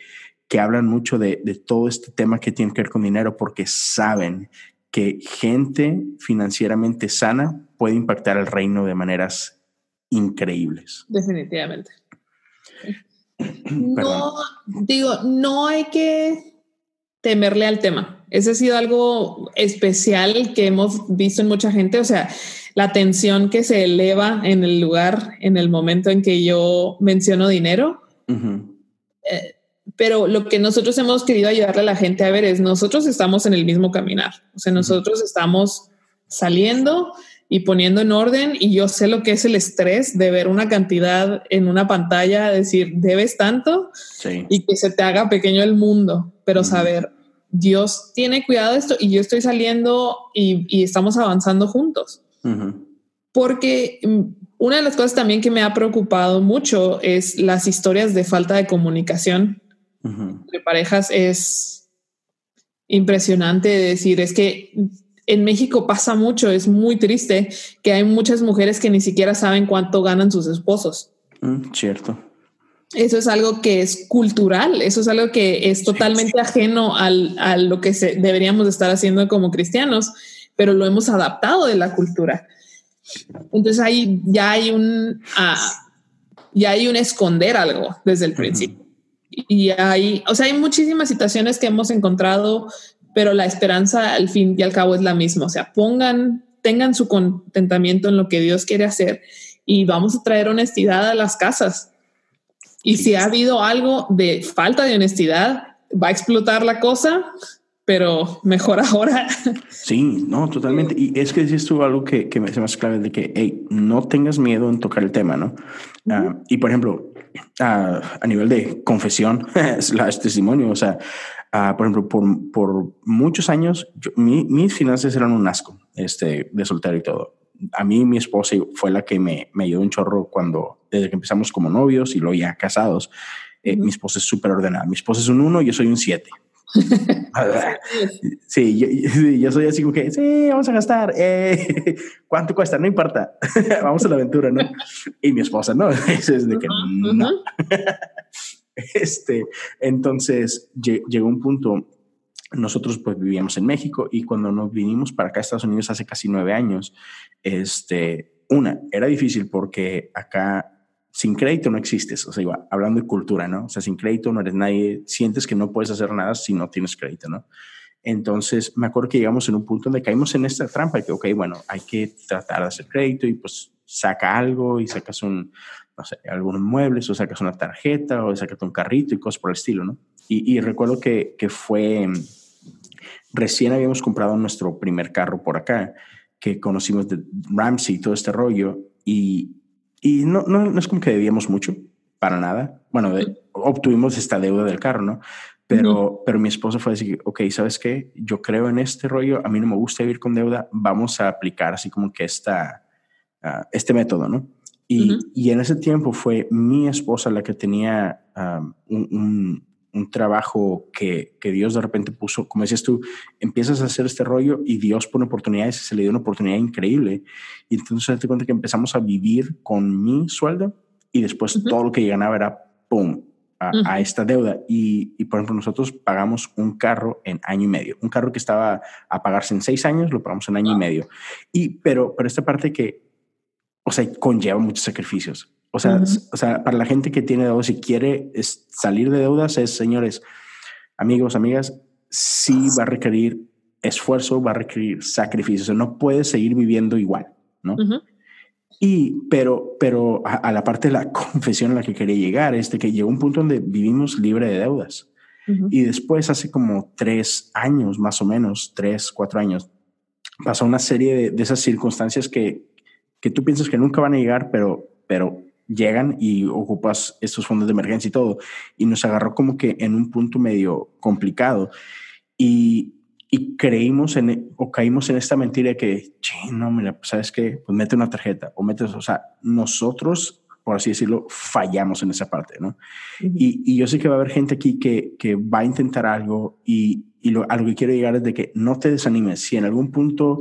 que hablan mucho de, de todo este tema que tiene que ver con dinero porque saben que gente financieramente sana puede impactar el reino de maneras increíbles. Definitivamente. No, digo, no hay que temerle al tema. Ese ha sido algo especial que hemos visto en mucha gente. O sea, la tensión que se eleva en el lugar, en el momento en que yo menciono dinero. eh, pero lo que nosotros hemos querido ayudarle a la gente a ver es nosotros estamos en el mismo caminar. O sea, nosotros estamos saliendo y poniendo en orden y yo sé lo que es el estrés de ver una cantidad en una pantalla, decir, debes tanto sí. y que se te haga pequeño el mundo, pero uh -huh. saber, Dios tiene cuidado de esto y yo estoy saliendo y, y estamos avanzando juntos. Uh -huh. Porque mm, una de las cosas también que me ha preocupado mucho es las historias de falta de comunicación uh -huh. entre parejas. Es impresionante decir, es que en México pasa mucho, es muy triste que hay muchas mujeres que ni siquiera saben cuánto ganan sus esposos. Mm, cierto. Eso es algo que es cultural, eso es algo que es totalmente sí, sí. ajeno al, a lo que se, deberíamos estar haciendo como cristianos, pero lo hemos adaptado de la cultura. Entonces ahí ya hay un, uh, ya hay un esconder algo desde el principio. Uh -huh. Y hay, o sea, hay muchísimas situaciones que hemos encontrado pero la esperanza al fin y al cabo es la misma. O sea, pongan, tengan su contentamiento en lo que Dios quiere hacer y vamos a traer honestidad a las casas. Y si ha habido algo de falta de honestidad, va a explotar la cosa, pero mejor [laughs] ahora. Sí, no, totalmente. Y es que dices tú algo que, que me hace más clave de que, hey, no tengas miedo en tocar el tema, ¿no? Uh -huh. uh, y por ejemplo, uh, a nivel de confesión, [laughs] es testimonio, o sea, Uh, por ejemplo, por, por muchos años, yo, mi, mis finanzas eran un asco, este, de soltero y todo. A mí, mi esposa fue la que me, me ayudó un chorro cuando, desde que empezamos como novios y luego ya casados. Eh. Mi esposa es súper ordenada. Mi esposa es un uno, yo soy un siete. [laughs] sí, yo, yo, soy así como que, sí, vamos a gastar. Eh, [laughs] ¿Cuánto cuesta? No importa. [laughs] vamos a la aventura, ¿no? Y mi esposa, no. es de que uh -huh, no. Uh -huh. Este, entonces llegó un punto, nosotros pues vivíamos en México y cuando nos vinimos para acá a Estados Unidos hace casi nueve años, este, una, era difícil porque acá sin crédito no existes, o sea, igual, hablando de cultura, ¿no? O sea, sin crédito no eres nadie, sientes que no puedes hacer nada si no tienes crédito, ¿no? Entonces, me acuerdo que llegamos en un punto donde caímos en esta trampa, que, ok, bueno, hay que tratar de hacer crédito y pues saca algo y sacas un, no sé, algunos muebles o sacas una tarjeta o sacas un carrito y cosas por el estilo, ¿no? Y, y recuerdo que, que, fue, recién habíamos comprado nuestro primer carro por acá, que conocimos de Ramsey y todo este rollo, y, y no, no, no, es como que debíamos mucho, para nada. Bueno, de, obtuvimos esta deuda del carro, ¿no? Pero, pero mi esposa fue decir, ok, ¿sabes qué? Yo creo en este rollo, a mí no me gusta vivir con deuda, vamos a aplicar así como que esta, ah, este método, ¿no? Y, y, en ese tiempo fue mi esposa la que tenía un, un, trabajo que, que, Dios de repente puso, como decías tú, empiezas a hacer este rollo y Dios pone oportunidades y se le dio una oportunidad increíble. Y entonces te cuenta que empezamos a vivir con mi sueldo y después todo lo que ganaba era, ¡pum!, a, esta deuda. Y, y, por ejemplo, nosotros pagamos un carro en año y medio. Un carro que estaba a pagarse en seis años, lo pagamos en año y medio. Y, pero, pero esta parte que, o sea, conlleva muchos sacrificios. O sea, o sea, para la gente que tiene deudas y quiere salir de deudas, es, señores, amigos, amigas, sí va a requerir esfuerzo, va a requerir sacrificio. O sea, no puedes seguir viviendo igual, ¿no? Y, pero, pero a, la parte de la [laughs] confesión a la que quería llegar es de que llegó un punto donde vivimos libre de deudas. Y después, hace como tres años, más o menos, tres, cuatro años, pasó una serie de, esas circunstancias que, que tú piensas que nunca van a llegar, pero, pero llegan y ocupas estos fondos de emergencia y todo. Y nos agarró como que en un punto medio complicado. Y, y creímos en, o caímos en esta mentira que, no, mira, pues, ¿sabes qué? Pues mete una tarjeta o metes, o sea, nosotros, por así decirlo, fallamos en esa parte, ¿no? y, y, yo sé que va a haber gente aquí que, que va a intentar algo y, y lo, a lo que quiero llegar es de que no te desanimes. Si en algún punto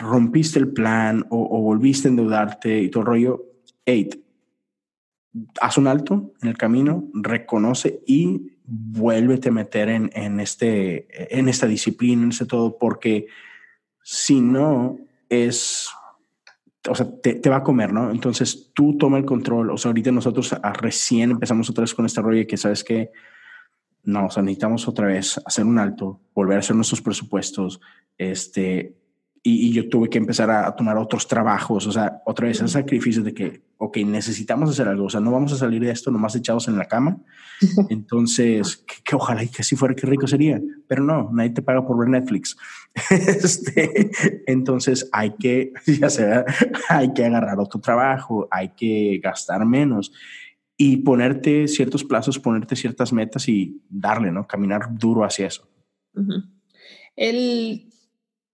rompiste el plan o, o volviste a endeudarte y todo el rollo, eight, haz un alto en el camino, reconoce y vuélvete a meter en, en, este, en esta disciplina, en este todo, porque si no es, o sea, te, te, va a comer, ¿no? Entonces tú toma el control, o sea, ahorita nosotros recién empezamos otra vez con este rollo y que sabes que no, o sea, necesitamos otra vez hacer un alto, volver a hacer nuestros presupuestos, este, y, yo tuve que empezar a, tomar otros trabajos, o sea, otra vez el sacrificio de que, ok, necesitamos hacer algo, o sea, no vamos a salir de esto nomás echados en la cama. [laughs] Entonces, que, ojalá y que así fuera, qué rico sería, pero no, nadie te paga por ver Netflix. [laughs] este, entonces hay que, [laughs] ya sea, hay que agarrar otro trabajo, hay que gastar menos y ponerte ciertos plazos, ponerte ciertas metas y darle, ¿no? Caminar duro hacia eso. El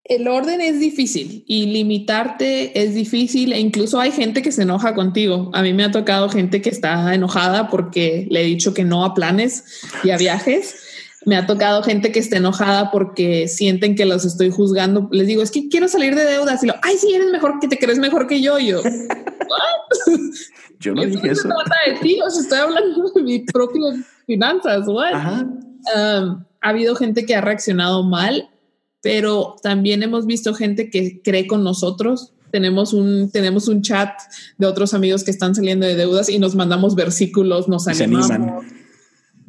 el orden es difícil y limitarte es difícil e incluso hay gente que se enoja contigo. A mí me ha tocado gente que está enojada porque le he dicho que no a planes y a viajes. Me ha tocado gente que está enojada porque sienten que los estoy juzgando. Les digo, es que quiero salir de deudas y lo, ay, sí, eres mejor que te crees mejor que yo. yo, [laughs] yo no dije eso. No de ti, o estoy hablando de mis propias finanzas. Um, ha habido gente que ha reaccionado mal pero también hemos visto gente que cree con nosotros. Tenemos un, tenemos un chat de otros amigos que están saliendo de deudas y nos mandamos versículos, nos animamos.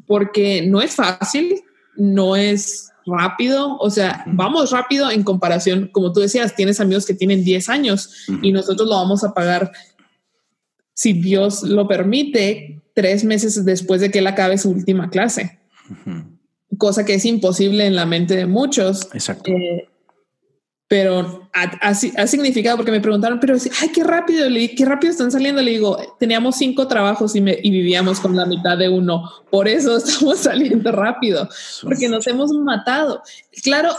Porque no es fácil, no es rápido, o sea, vamos rápido en comparación, como tú decías, tienes amigos que tienen 10 años y nosotros lo vamos a pagar, si Dios lo permite, tres meses después de que él acabe su última clase cosa que es imposible en la mente de muchos. Exacto. Eh, pero ha, significado porque me preguntaron, pero ay, qué rápido, qué rápido están saliendo. Le digo, teníamos cinco trabajos y, y vivíamos con la mitad de uno. Por eso [laughs] estamos saliendo rápido, porque nos hemos matado. Claro,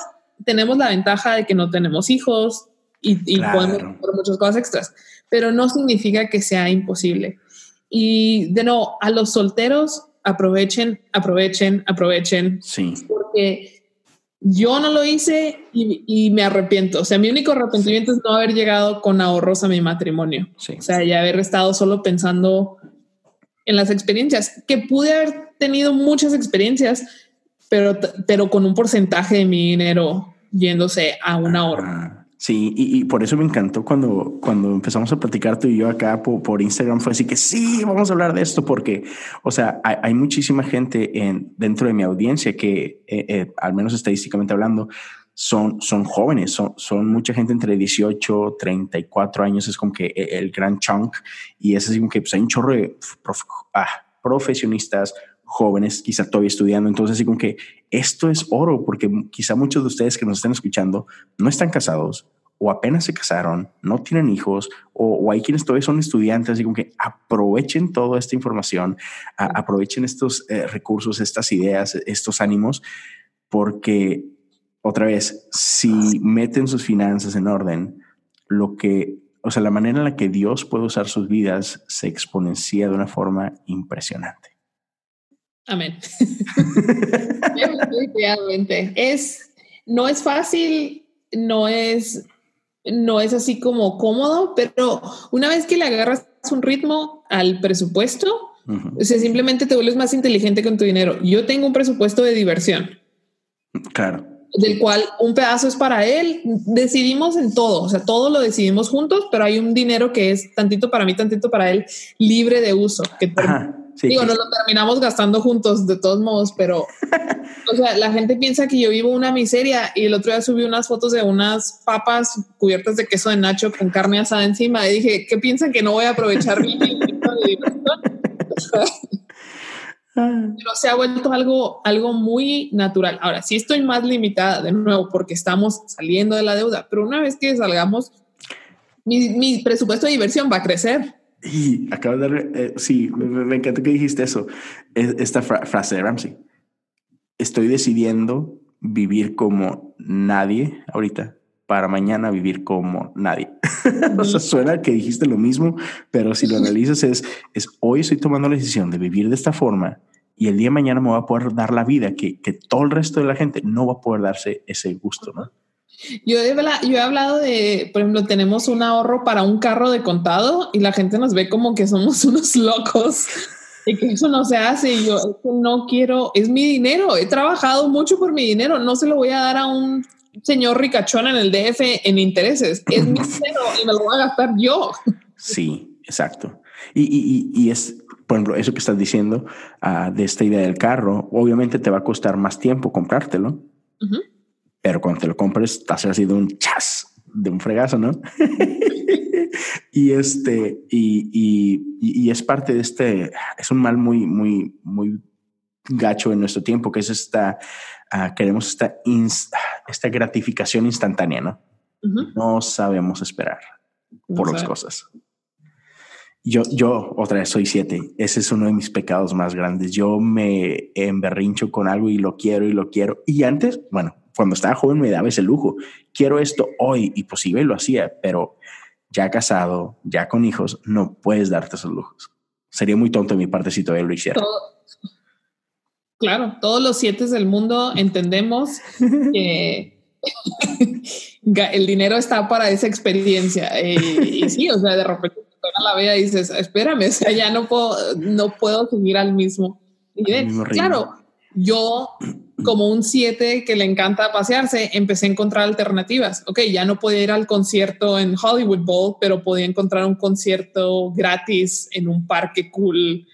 tenemos la ventaja de que no tenemos hijos y, y podemos hacer muchas cosas extras, pero no significa que sea imposible. Y de nuevo, a los solteros aprovechen, aprovechen, aprovechen. Sí. Porque yo no lo hice y, me arrepiento. O sea, mi único arrepentimiento es no haber llegado con ahorros a mi matrimonio. Sí. O sea, ya haber estado solo pensando en las experiencias, que pude haber tenido muchas experiencias, pero, pero con un porcentaje de mi dinero yéndose a un ahorro. Sí, y, por eso me encantó cuando, cuando empezamos a platicar tú y yo acá por, Instagram, fue así que sí, vamos a hablar de esto, porque, o sea, hay, muchísima gente en, dentro de mi audiencia que, eh, eh, al menos estadísticamente hablando, son, son jóvenes, son, son mucha gente entre 18, 34 años, es como que e, el, gran chunk, y es así como que pues, hay un chorro de ah, profesionistas, jóvenes, quizá todavía estudiando. Entonces, así como que esto es oro, porque quizá muchos de ustedes que nos estén escuchando no están casados o apenas se casaron, no tienen hijos, o, hay quienes todavía son estudiantes, así como que aprovechen toda esta información, aprovechen estos eh, recursos, estas ideas, estos ánimos, porque otra vez, si meten sus finanzas en orden, lo que, o sea, la manera en la que Dios puede usar sus vidas se exponencia de una forma impresionante. Amén. [laughs] es, no es fácil, no es, no es así como cómodo, pero una vez que le agarras un ritmo al presupuesto, o sea, simplemente te vuelves más inteligente con tu dinero. Yo tengo un presupuesto de diversión. Claro. Del cual un pedazo es para él. Decidimos en todo, o sea, todo lo decidimos juntos, pero hay un dinero que es tantito para mí, tantito para él, libre de uso. Que Digo, no lo terminamos gastando juntos de todos modos, pero [laughs] o sea, la gente piensa que yo vivo una miseria y el otro día subí unas fotos de unas papas cubiertas de queso de nacho con carne asada encima y dije, ¿qué piensan que no voy a aprovechar mi [laughs] Pero se ha vuelto algo, algo muy natural. Ahora, sí estoy más limitada de nuevo porque estamos saliendo de la deuda, pero una vez que salgamos, mi, mi presupuesto de diversión va a crecer. Y acabo de eh, sí, me, encanta que dijiste eso, esta frase de Ramsey. Estoy decidiendo vivir como nadie ahorita para mañana vivir como nadie. [laughs] o sea, suena que dijiste lo mismo, pero si lo analizas es, es hoy estoy tomando la decisión de vivir de esta forma y el día de mañana me va a poder dar la vida que, que todo el resto de la gente no va a poder darse ese gusto, ¿no? Yo he, yo he hablado de, por ejemplo, tenemos un ahorro para un carro de contado y la gente nos ve como que somos [laughs] unos locos y que eso no se hace. Y yo no quiero, es mi dinero, he trabajado mucho por mi dinero, no se lo voy a dar a un señor ricachón en el DF en intereses, es mi [laughs] dinero y me lo voy a gastar yo. Sí, exacto. Y, y, y es, por ejemplo, eso que estás diciendo uh, de esta idea del carro, obviamente te va a costar más tiempo comprártelo. Uh pero cuando te lo compres, estás haciendo un chas de un fregazo, ¿no? [laughs] y este, y, y, y, es parte de este, es un mal muy, muy, muy gacho en nuestro tiempo, que es esta, uh, queremos esta, esta gratificación instantánea, ¿no? No sabemos esperar por las cosas. Yo, yo, otra vez, soy siete. Ese es uno de mis pecados más grandes. Yo me emberrincho con algo y lo quiero y lo quiero. Y antes, bueno, cuando estaba joven me daba ese lujo. Quiero esto hoy y posible lo hacía, pero ya casado, ya con hijos, no puedes darte esos lujos. Sería muy tonto de mi parte si todavía lo hiciera. claro, todos los siete del mundo entendemos que [laughs] el dinero está para esa experiencia. y, sí, o sea, de repente la vida y dices, espérame, o sea, ya no puedo, no puedo seguir al mismo. claro, yo como un 7 que le encanta pasearse, empecé a encontrar alternativas. Ok, ya no podía ir al concierto en Hollywood Bowl, pero podía encontrar un concierto gratis en un parque cool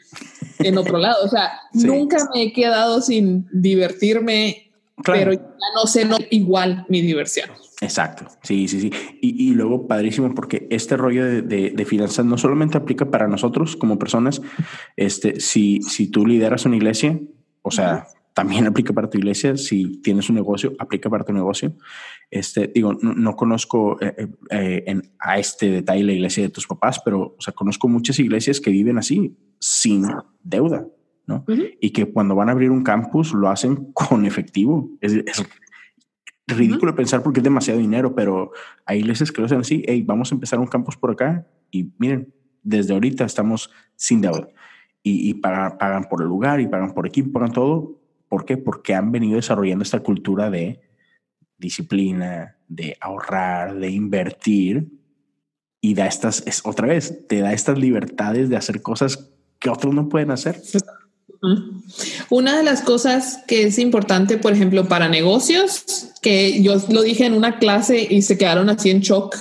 en otro [laughs] lado. O sea, nunca me he quedado sin divertirme, pero ya no sé no, igual mi diversión. Exacto, sí, sí, sí. Y, y luego padrísimo porque este rollo de, de, finanzas no solamente aplica para nosotros como personas, este, si, si tú lideras una iglesia, o sea, también aplica para tu iglesia. Si tienes un negocio, aplica para tu negocio. Este, digo, no, conozco eh, eh, eh, en, a este detalle la iglesia de tus papás, pero o sea, conozco muchas iglesias que viven así, sin deuda, ¿no? Y que cuando van a abrir un campus lo hacen con efectivo. Es, ridículo pensar porque es demasiado dinero, pero hay iglesias que lo hacen así. Hey, vamos a empezar un campus por acá y miren, desde ahorita estamos sin deuda. Y, pagan por el lugar y pagan por equipo, pagan todo ¿Por qué? Porque han venido desarrollando esta cultura de disciplina, de ahorrar, de invertir y da estas, es, otra vez, te da estas libertades de hacer cosas que otros no pueden hacer. Una de las cosas que es importante, por ejemplo, para negocios, que yo lo dije en una clase y se quedaron así en shock,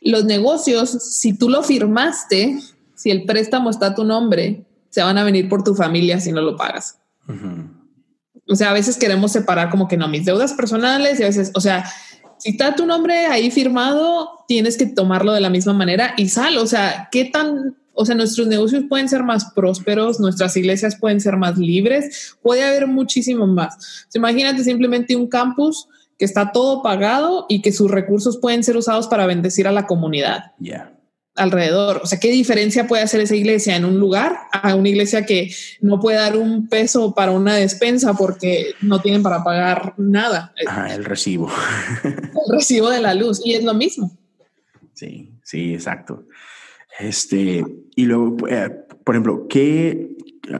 los negocios, si tú lo firmaste, si el préstamo está a tu nombre, se van a venir por tu familia si no lo pagas. O sea, a veces queremos separar como que no, mis deudas personales y a veces, o sea, si está tu nombre ahí firmado, tienes que tomarlo de la misma manera y sal, o sea, qué tan, o sea, nuestros negocios pueden ser más prósperos, nuestras iglesias pueden ser más libres, puede haber muchísimo más. imagínate simplemente un campus que está todo pagado y que sus recursos pueden ser usados para bendecir a la comunidad. Alrededor. O sea, ¿qué diferencia puede hacer esa iglesia en un lugar a una iglesia que no puede dar un peso para una despensa porque no tienen para pagar nada? Ajá, el recibo. [laughs] El recibo de la luz. Y es lo mismo. Sí, sí, exacto. Este, y luego, eh, por ejemplo, ¿qué,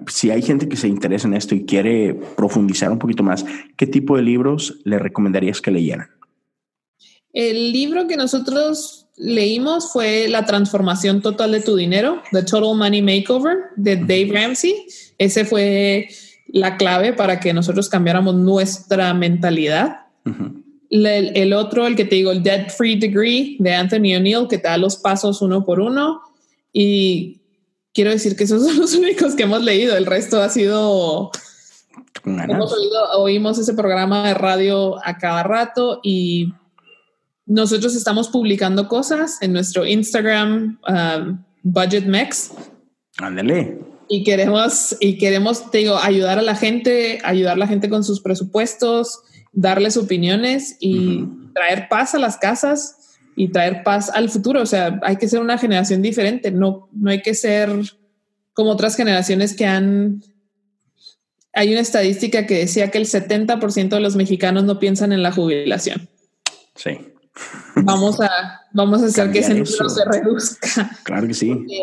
si hay gente que se interesa en esto y quiere profundizar un poquito más, ¿qué tipo de libros le recomendarías que leyeran? El libro que nosotros leímos fue La transformación total de tu dinero, The Total Money Makeover de Dave Ramsey. Ese fue la clave para que nosotros cambiáramos nuestra mentalidad. el, el, otro, el que te digo, el Debt Free Degree de Anthony O'Neill, que te da los pasos uno por uno. Y quiero decir que esos [laughs] son los únicos que hemos leído. El resto ha sido... Hemos oído, oímos ese programa de radio a cada rato y nosotros estamos publicando cosas en nuestro Instagram um, Budget Mex. Ándale. Y queremos, y queremos, te digo, ayudar a la gente, ayudar a la gente con sus presupuestos, darles opiniones y uh -huh. traer paz a las casas y traer paz al futuro. O sea, hay que ser una generación diferente. No, no hay que ser como otras generaciones que han. Hay una estadística que decía que el 70% de los mexicanos no piensan en la jubilación. Sí. Vamos a, vamos a hacer que ese número se reduzca. Claro que sí. Porque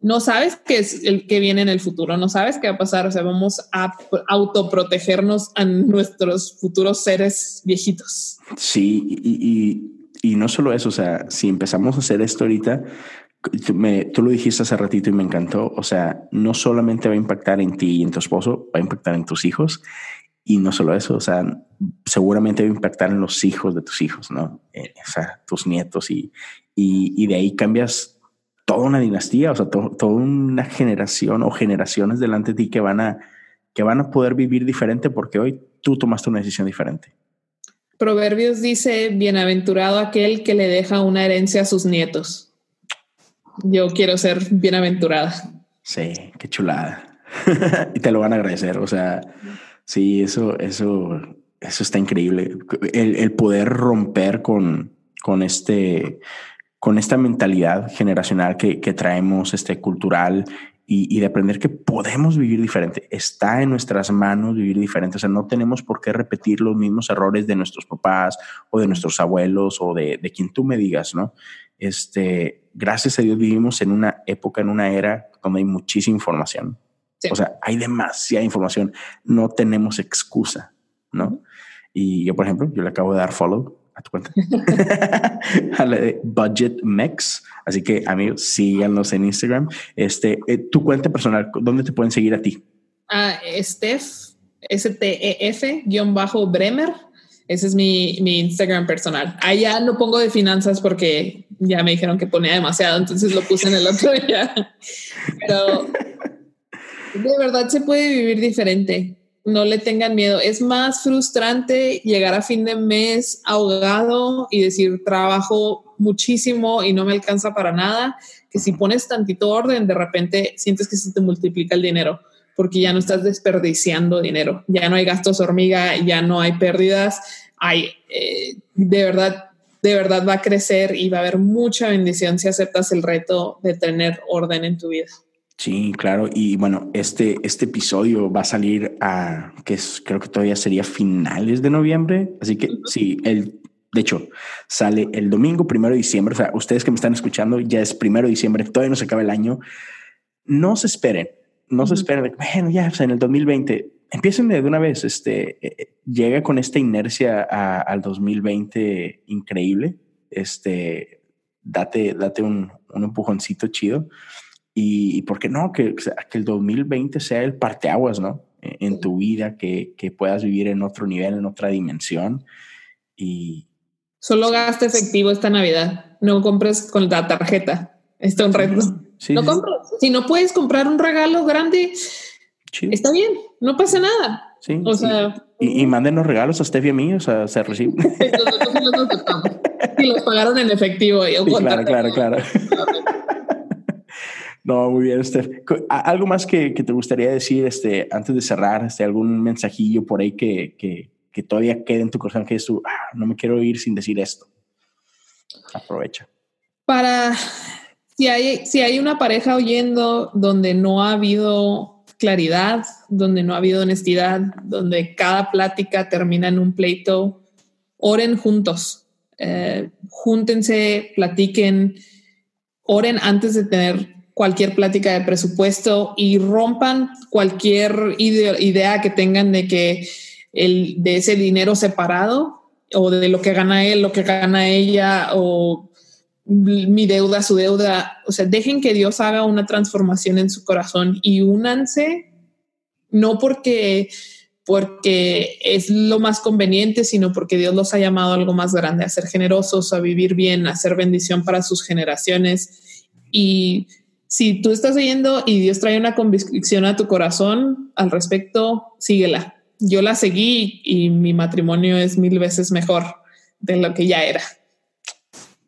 no sabes qué es el que viene en el futuro, no sabes qué va a pasar. O sea, vamos a autoprotegernos a nuestros futuros seres viejitos. Sí, y, y, y no solo eso, o sea, si empezamos a hacer esto ahorita, tú, me, tú lo dijiste hace ratito y me encantó, o sea, no solamente va a impactar en ti y en tu esposo, va a impactar en tus hijos y no solo eso, o sea, seguramente va a impactar en los hijos de tus hijos, ¿no? Eh, o sea, tus nietos y, y, y, de ahí cambias toda una dinastía, o sea, to, toda una generación o generaciones delante de ti que van a que van a poder vivir diferente porque hoy tú tomaste una decisión diferente. Proverbios dice, bienaventurado aquel que le deja una herencia a sus nietos. Yo quiero ser bienaventurada. Sí, qué chulada. [laughs] y te lo van a agradecer, o sea, Sí, eso, eso, eso está increíble. El, el poder romper con, con este, con esta mentalidad generacional que, que traemos, este cultural y, y, de aprender que podemos vivir diferente. Está en nuestras manos vivir diferente. O sea, no tenemos por qué repetir los mismos errores de nuestros papás o de nuestros abuelos o de, de quien tú me digas, ¿no? Este, gracias a Dios vivimos en una época, en una era donde hay muchísima información Sí. O sea, hay demasiada información, no tenemos excusa, ¿no? Y yo, por ejemplo, yo le acabo de dar follow a tu cuenta, [laughs] [laughs] a la de Budget Mex. Así que, amigos, síganos en Instagram. Este, eh, tu cuenta personal, ¿dónde te pueden seguir a ti? Uh, Steph, S-T-E-F, guion bajo Bremer. Ese es mi, mi Instagram personal. Allá no pongo de finanzas porque ya me dijeron que ponía demasiado, entonces lo puse en el otro día. [laughs] Pero de verdad se puede vivir diferente. No le tengan miedo. Es más frustrante llegar a fin de mes ahogado y decir trabajo muchísimo y no me alcanza para nada, que si pones tantito orden, de repente sientes que se te multiplica el dinero porque ya no estás desperdiciando dinero, ya no hay gastos hormiga, ya no hay pérdidas, hay eh, de verdad, de verdad va a crecer y va a haber mucha bendición si aceptas el reto de tener orden en tu vida. Sí, claro. Y bueno, este, este episodio va a salir a, que es, creo que todavía sería finales de noviembre. Así que sí, el, de hecho, sale el domingo primero de diciembre. O sea, ustedes que me están escuchando, ya es primero de diciembre, todavía no se acaba el año. No se esperen, no uh -huh. se esperen. Bueno, ya, o sea, en el 2020, empiecen de una vez. Este eh, llega con esta inercia a, al 2020 increíble. Este, date, date un, un empujoncito chido. Y, y por qué no, que, que, el 2020 sea el parteaguas, ¿no? En tu vida, que, que, puedas vivir en otro nivel, en otra dimensión. Y. Solo sí. gasta efectivo esta Navidad. No compres con la tarjeta. Está un reto. Sí, no sí. compres. Si no puedes comprar un regalo grande, está bien. No pasa nada. Sí. O sea. Y, y mándenos regalos a Steffi y a mí, o sea, se recibe. y los pagaron en efectivo. Y [laughs] claro, claro, claro. [laughs] No, muy bien, Steph. ¿Algo más que, te gustaría decir este, antes de cerrar? Este, ¿Algún mensajillo por ahí que, que, que todavía quede en tu corazón que es tú, ah, no me quiero ir sin decir esto. Aprovecha. Para, si hay, si hay una pareja oyendo donde no ha habido claridad, donde no ha habido honestidad, donde cada plática termina en un pleito, oren juntos, eh, júntense, platiquen, oren antes de tener cualquier plática de presupuesto y rompan cualquier idea que tengan de que el, de ese dinero separado o de lo que gana él, lo que gana ella o mi deuda, su deuda. O sea, dejen que Dios haga una transformación en su corazón y únanse, no porque porque es lo más conveniente, sino porque Dios los ha llamado a algo más grande, a ser generosos, a vivir bien, a ser bendición para sus generaciones. Y si tú estás oyendo y Dios trae una convicción a tu corazón al respecto, síguela. Yo la seguí y mi matrimonio es mil veces mejor de lo que ya era.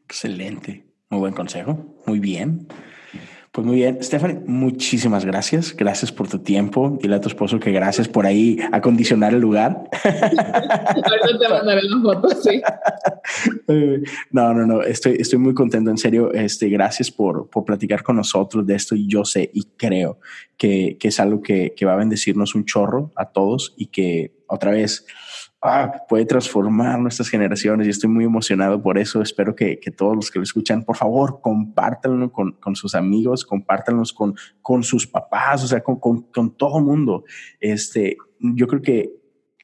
Excelente. Muy buen consejo. Muy bien. Pues muy bien, Stephanie, muchísimas gracias. Gracias por tu tiempo. Dile a tu esposo que gracias por ahí acondicionar el lugar. Ahorita te mandaré las fotos, sí. [laughs] No, no, no. Estoy, estoy muy contento. En serio, este, gracias por, por platicar con nosotros de esto. Y yo sé y creo que, que es algo que, que va a bendecirnos un chorro a todos y que otra vez ah, puede transformar nuestras generaciones y estoy muy emocionado por eso. Espero que, que todos los que lo escuchan, por favor, compártanlo con, con sus amigos, compártanlo con, con sus papás, o sea, con, con, con todo mundo. Este, yo creo que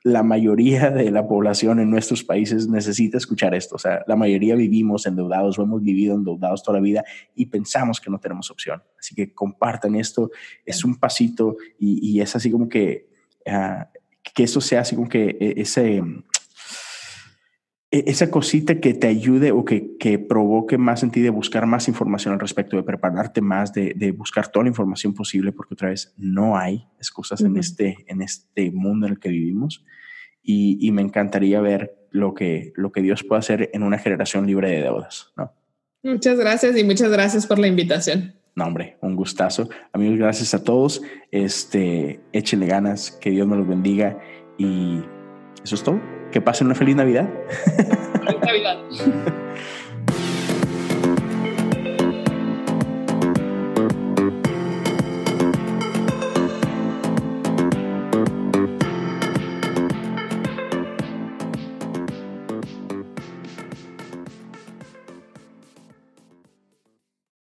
la mayoría de la población en nuestros países necesita escuchar esto. O sea, la mayoría vivimos endeudados o hemos vivido endeudados toda la vida y pensamos que no tenemos opción. Así que compartan esto. Es un pasito y, y es así como que uh, que eso sea así como que eh, ese, e, esa cosita que te ayude o que, que, provoque más en ti de buscar más información al respecto, de prepararte más, de, de buscar toda la información posible, porque otra vez no hay excusas uh -huh. en, este, en este mundo en el que vivimos. Y, y, me encantaría ver lo que, lo que Dios puede hacer en una generación libre de deudas. ¿no? Muchas gracias y muchas gracias por la invitación. No, hombre, un gustazo. Amigos, gracias a todos. Este, échenle ganas, que Dios me los bendiga y eso es todo. Que pasen una feliz Navidad. Feliz Navidad. [laughs]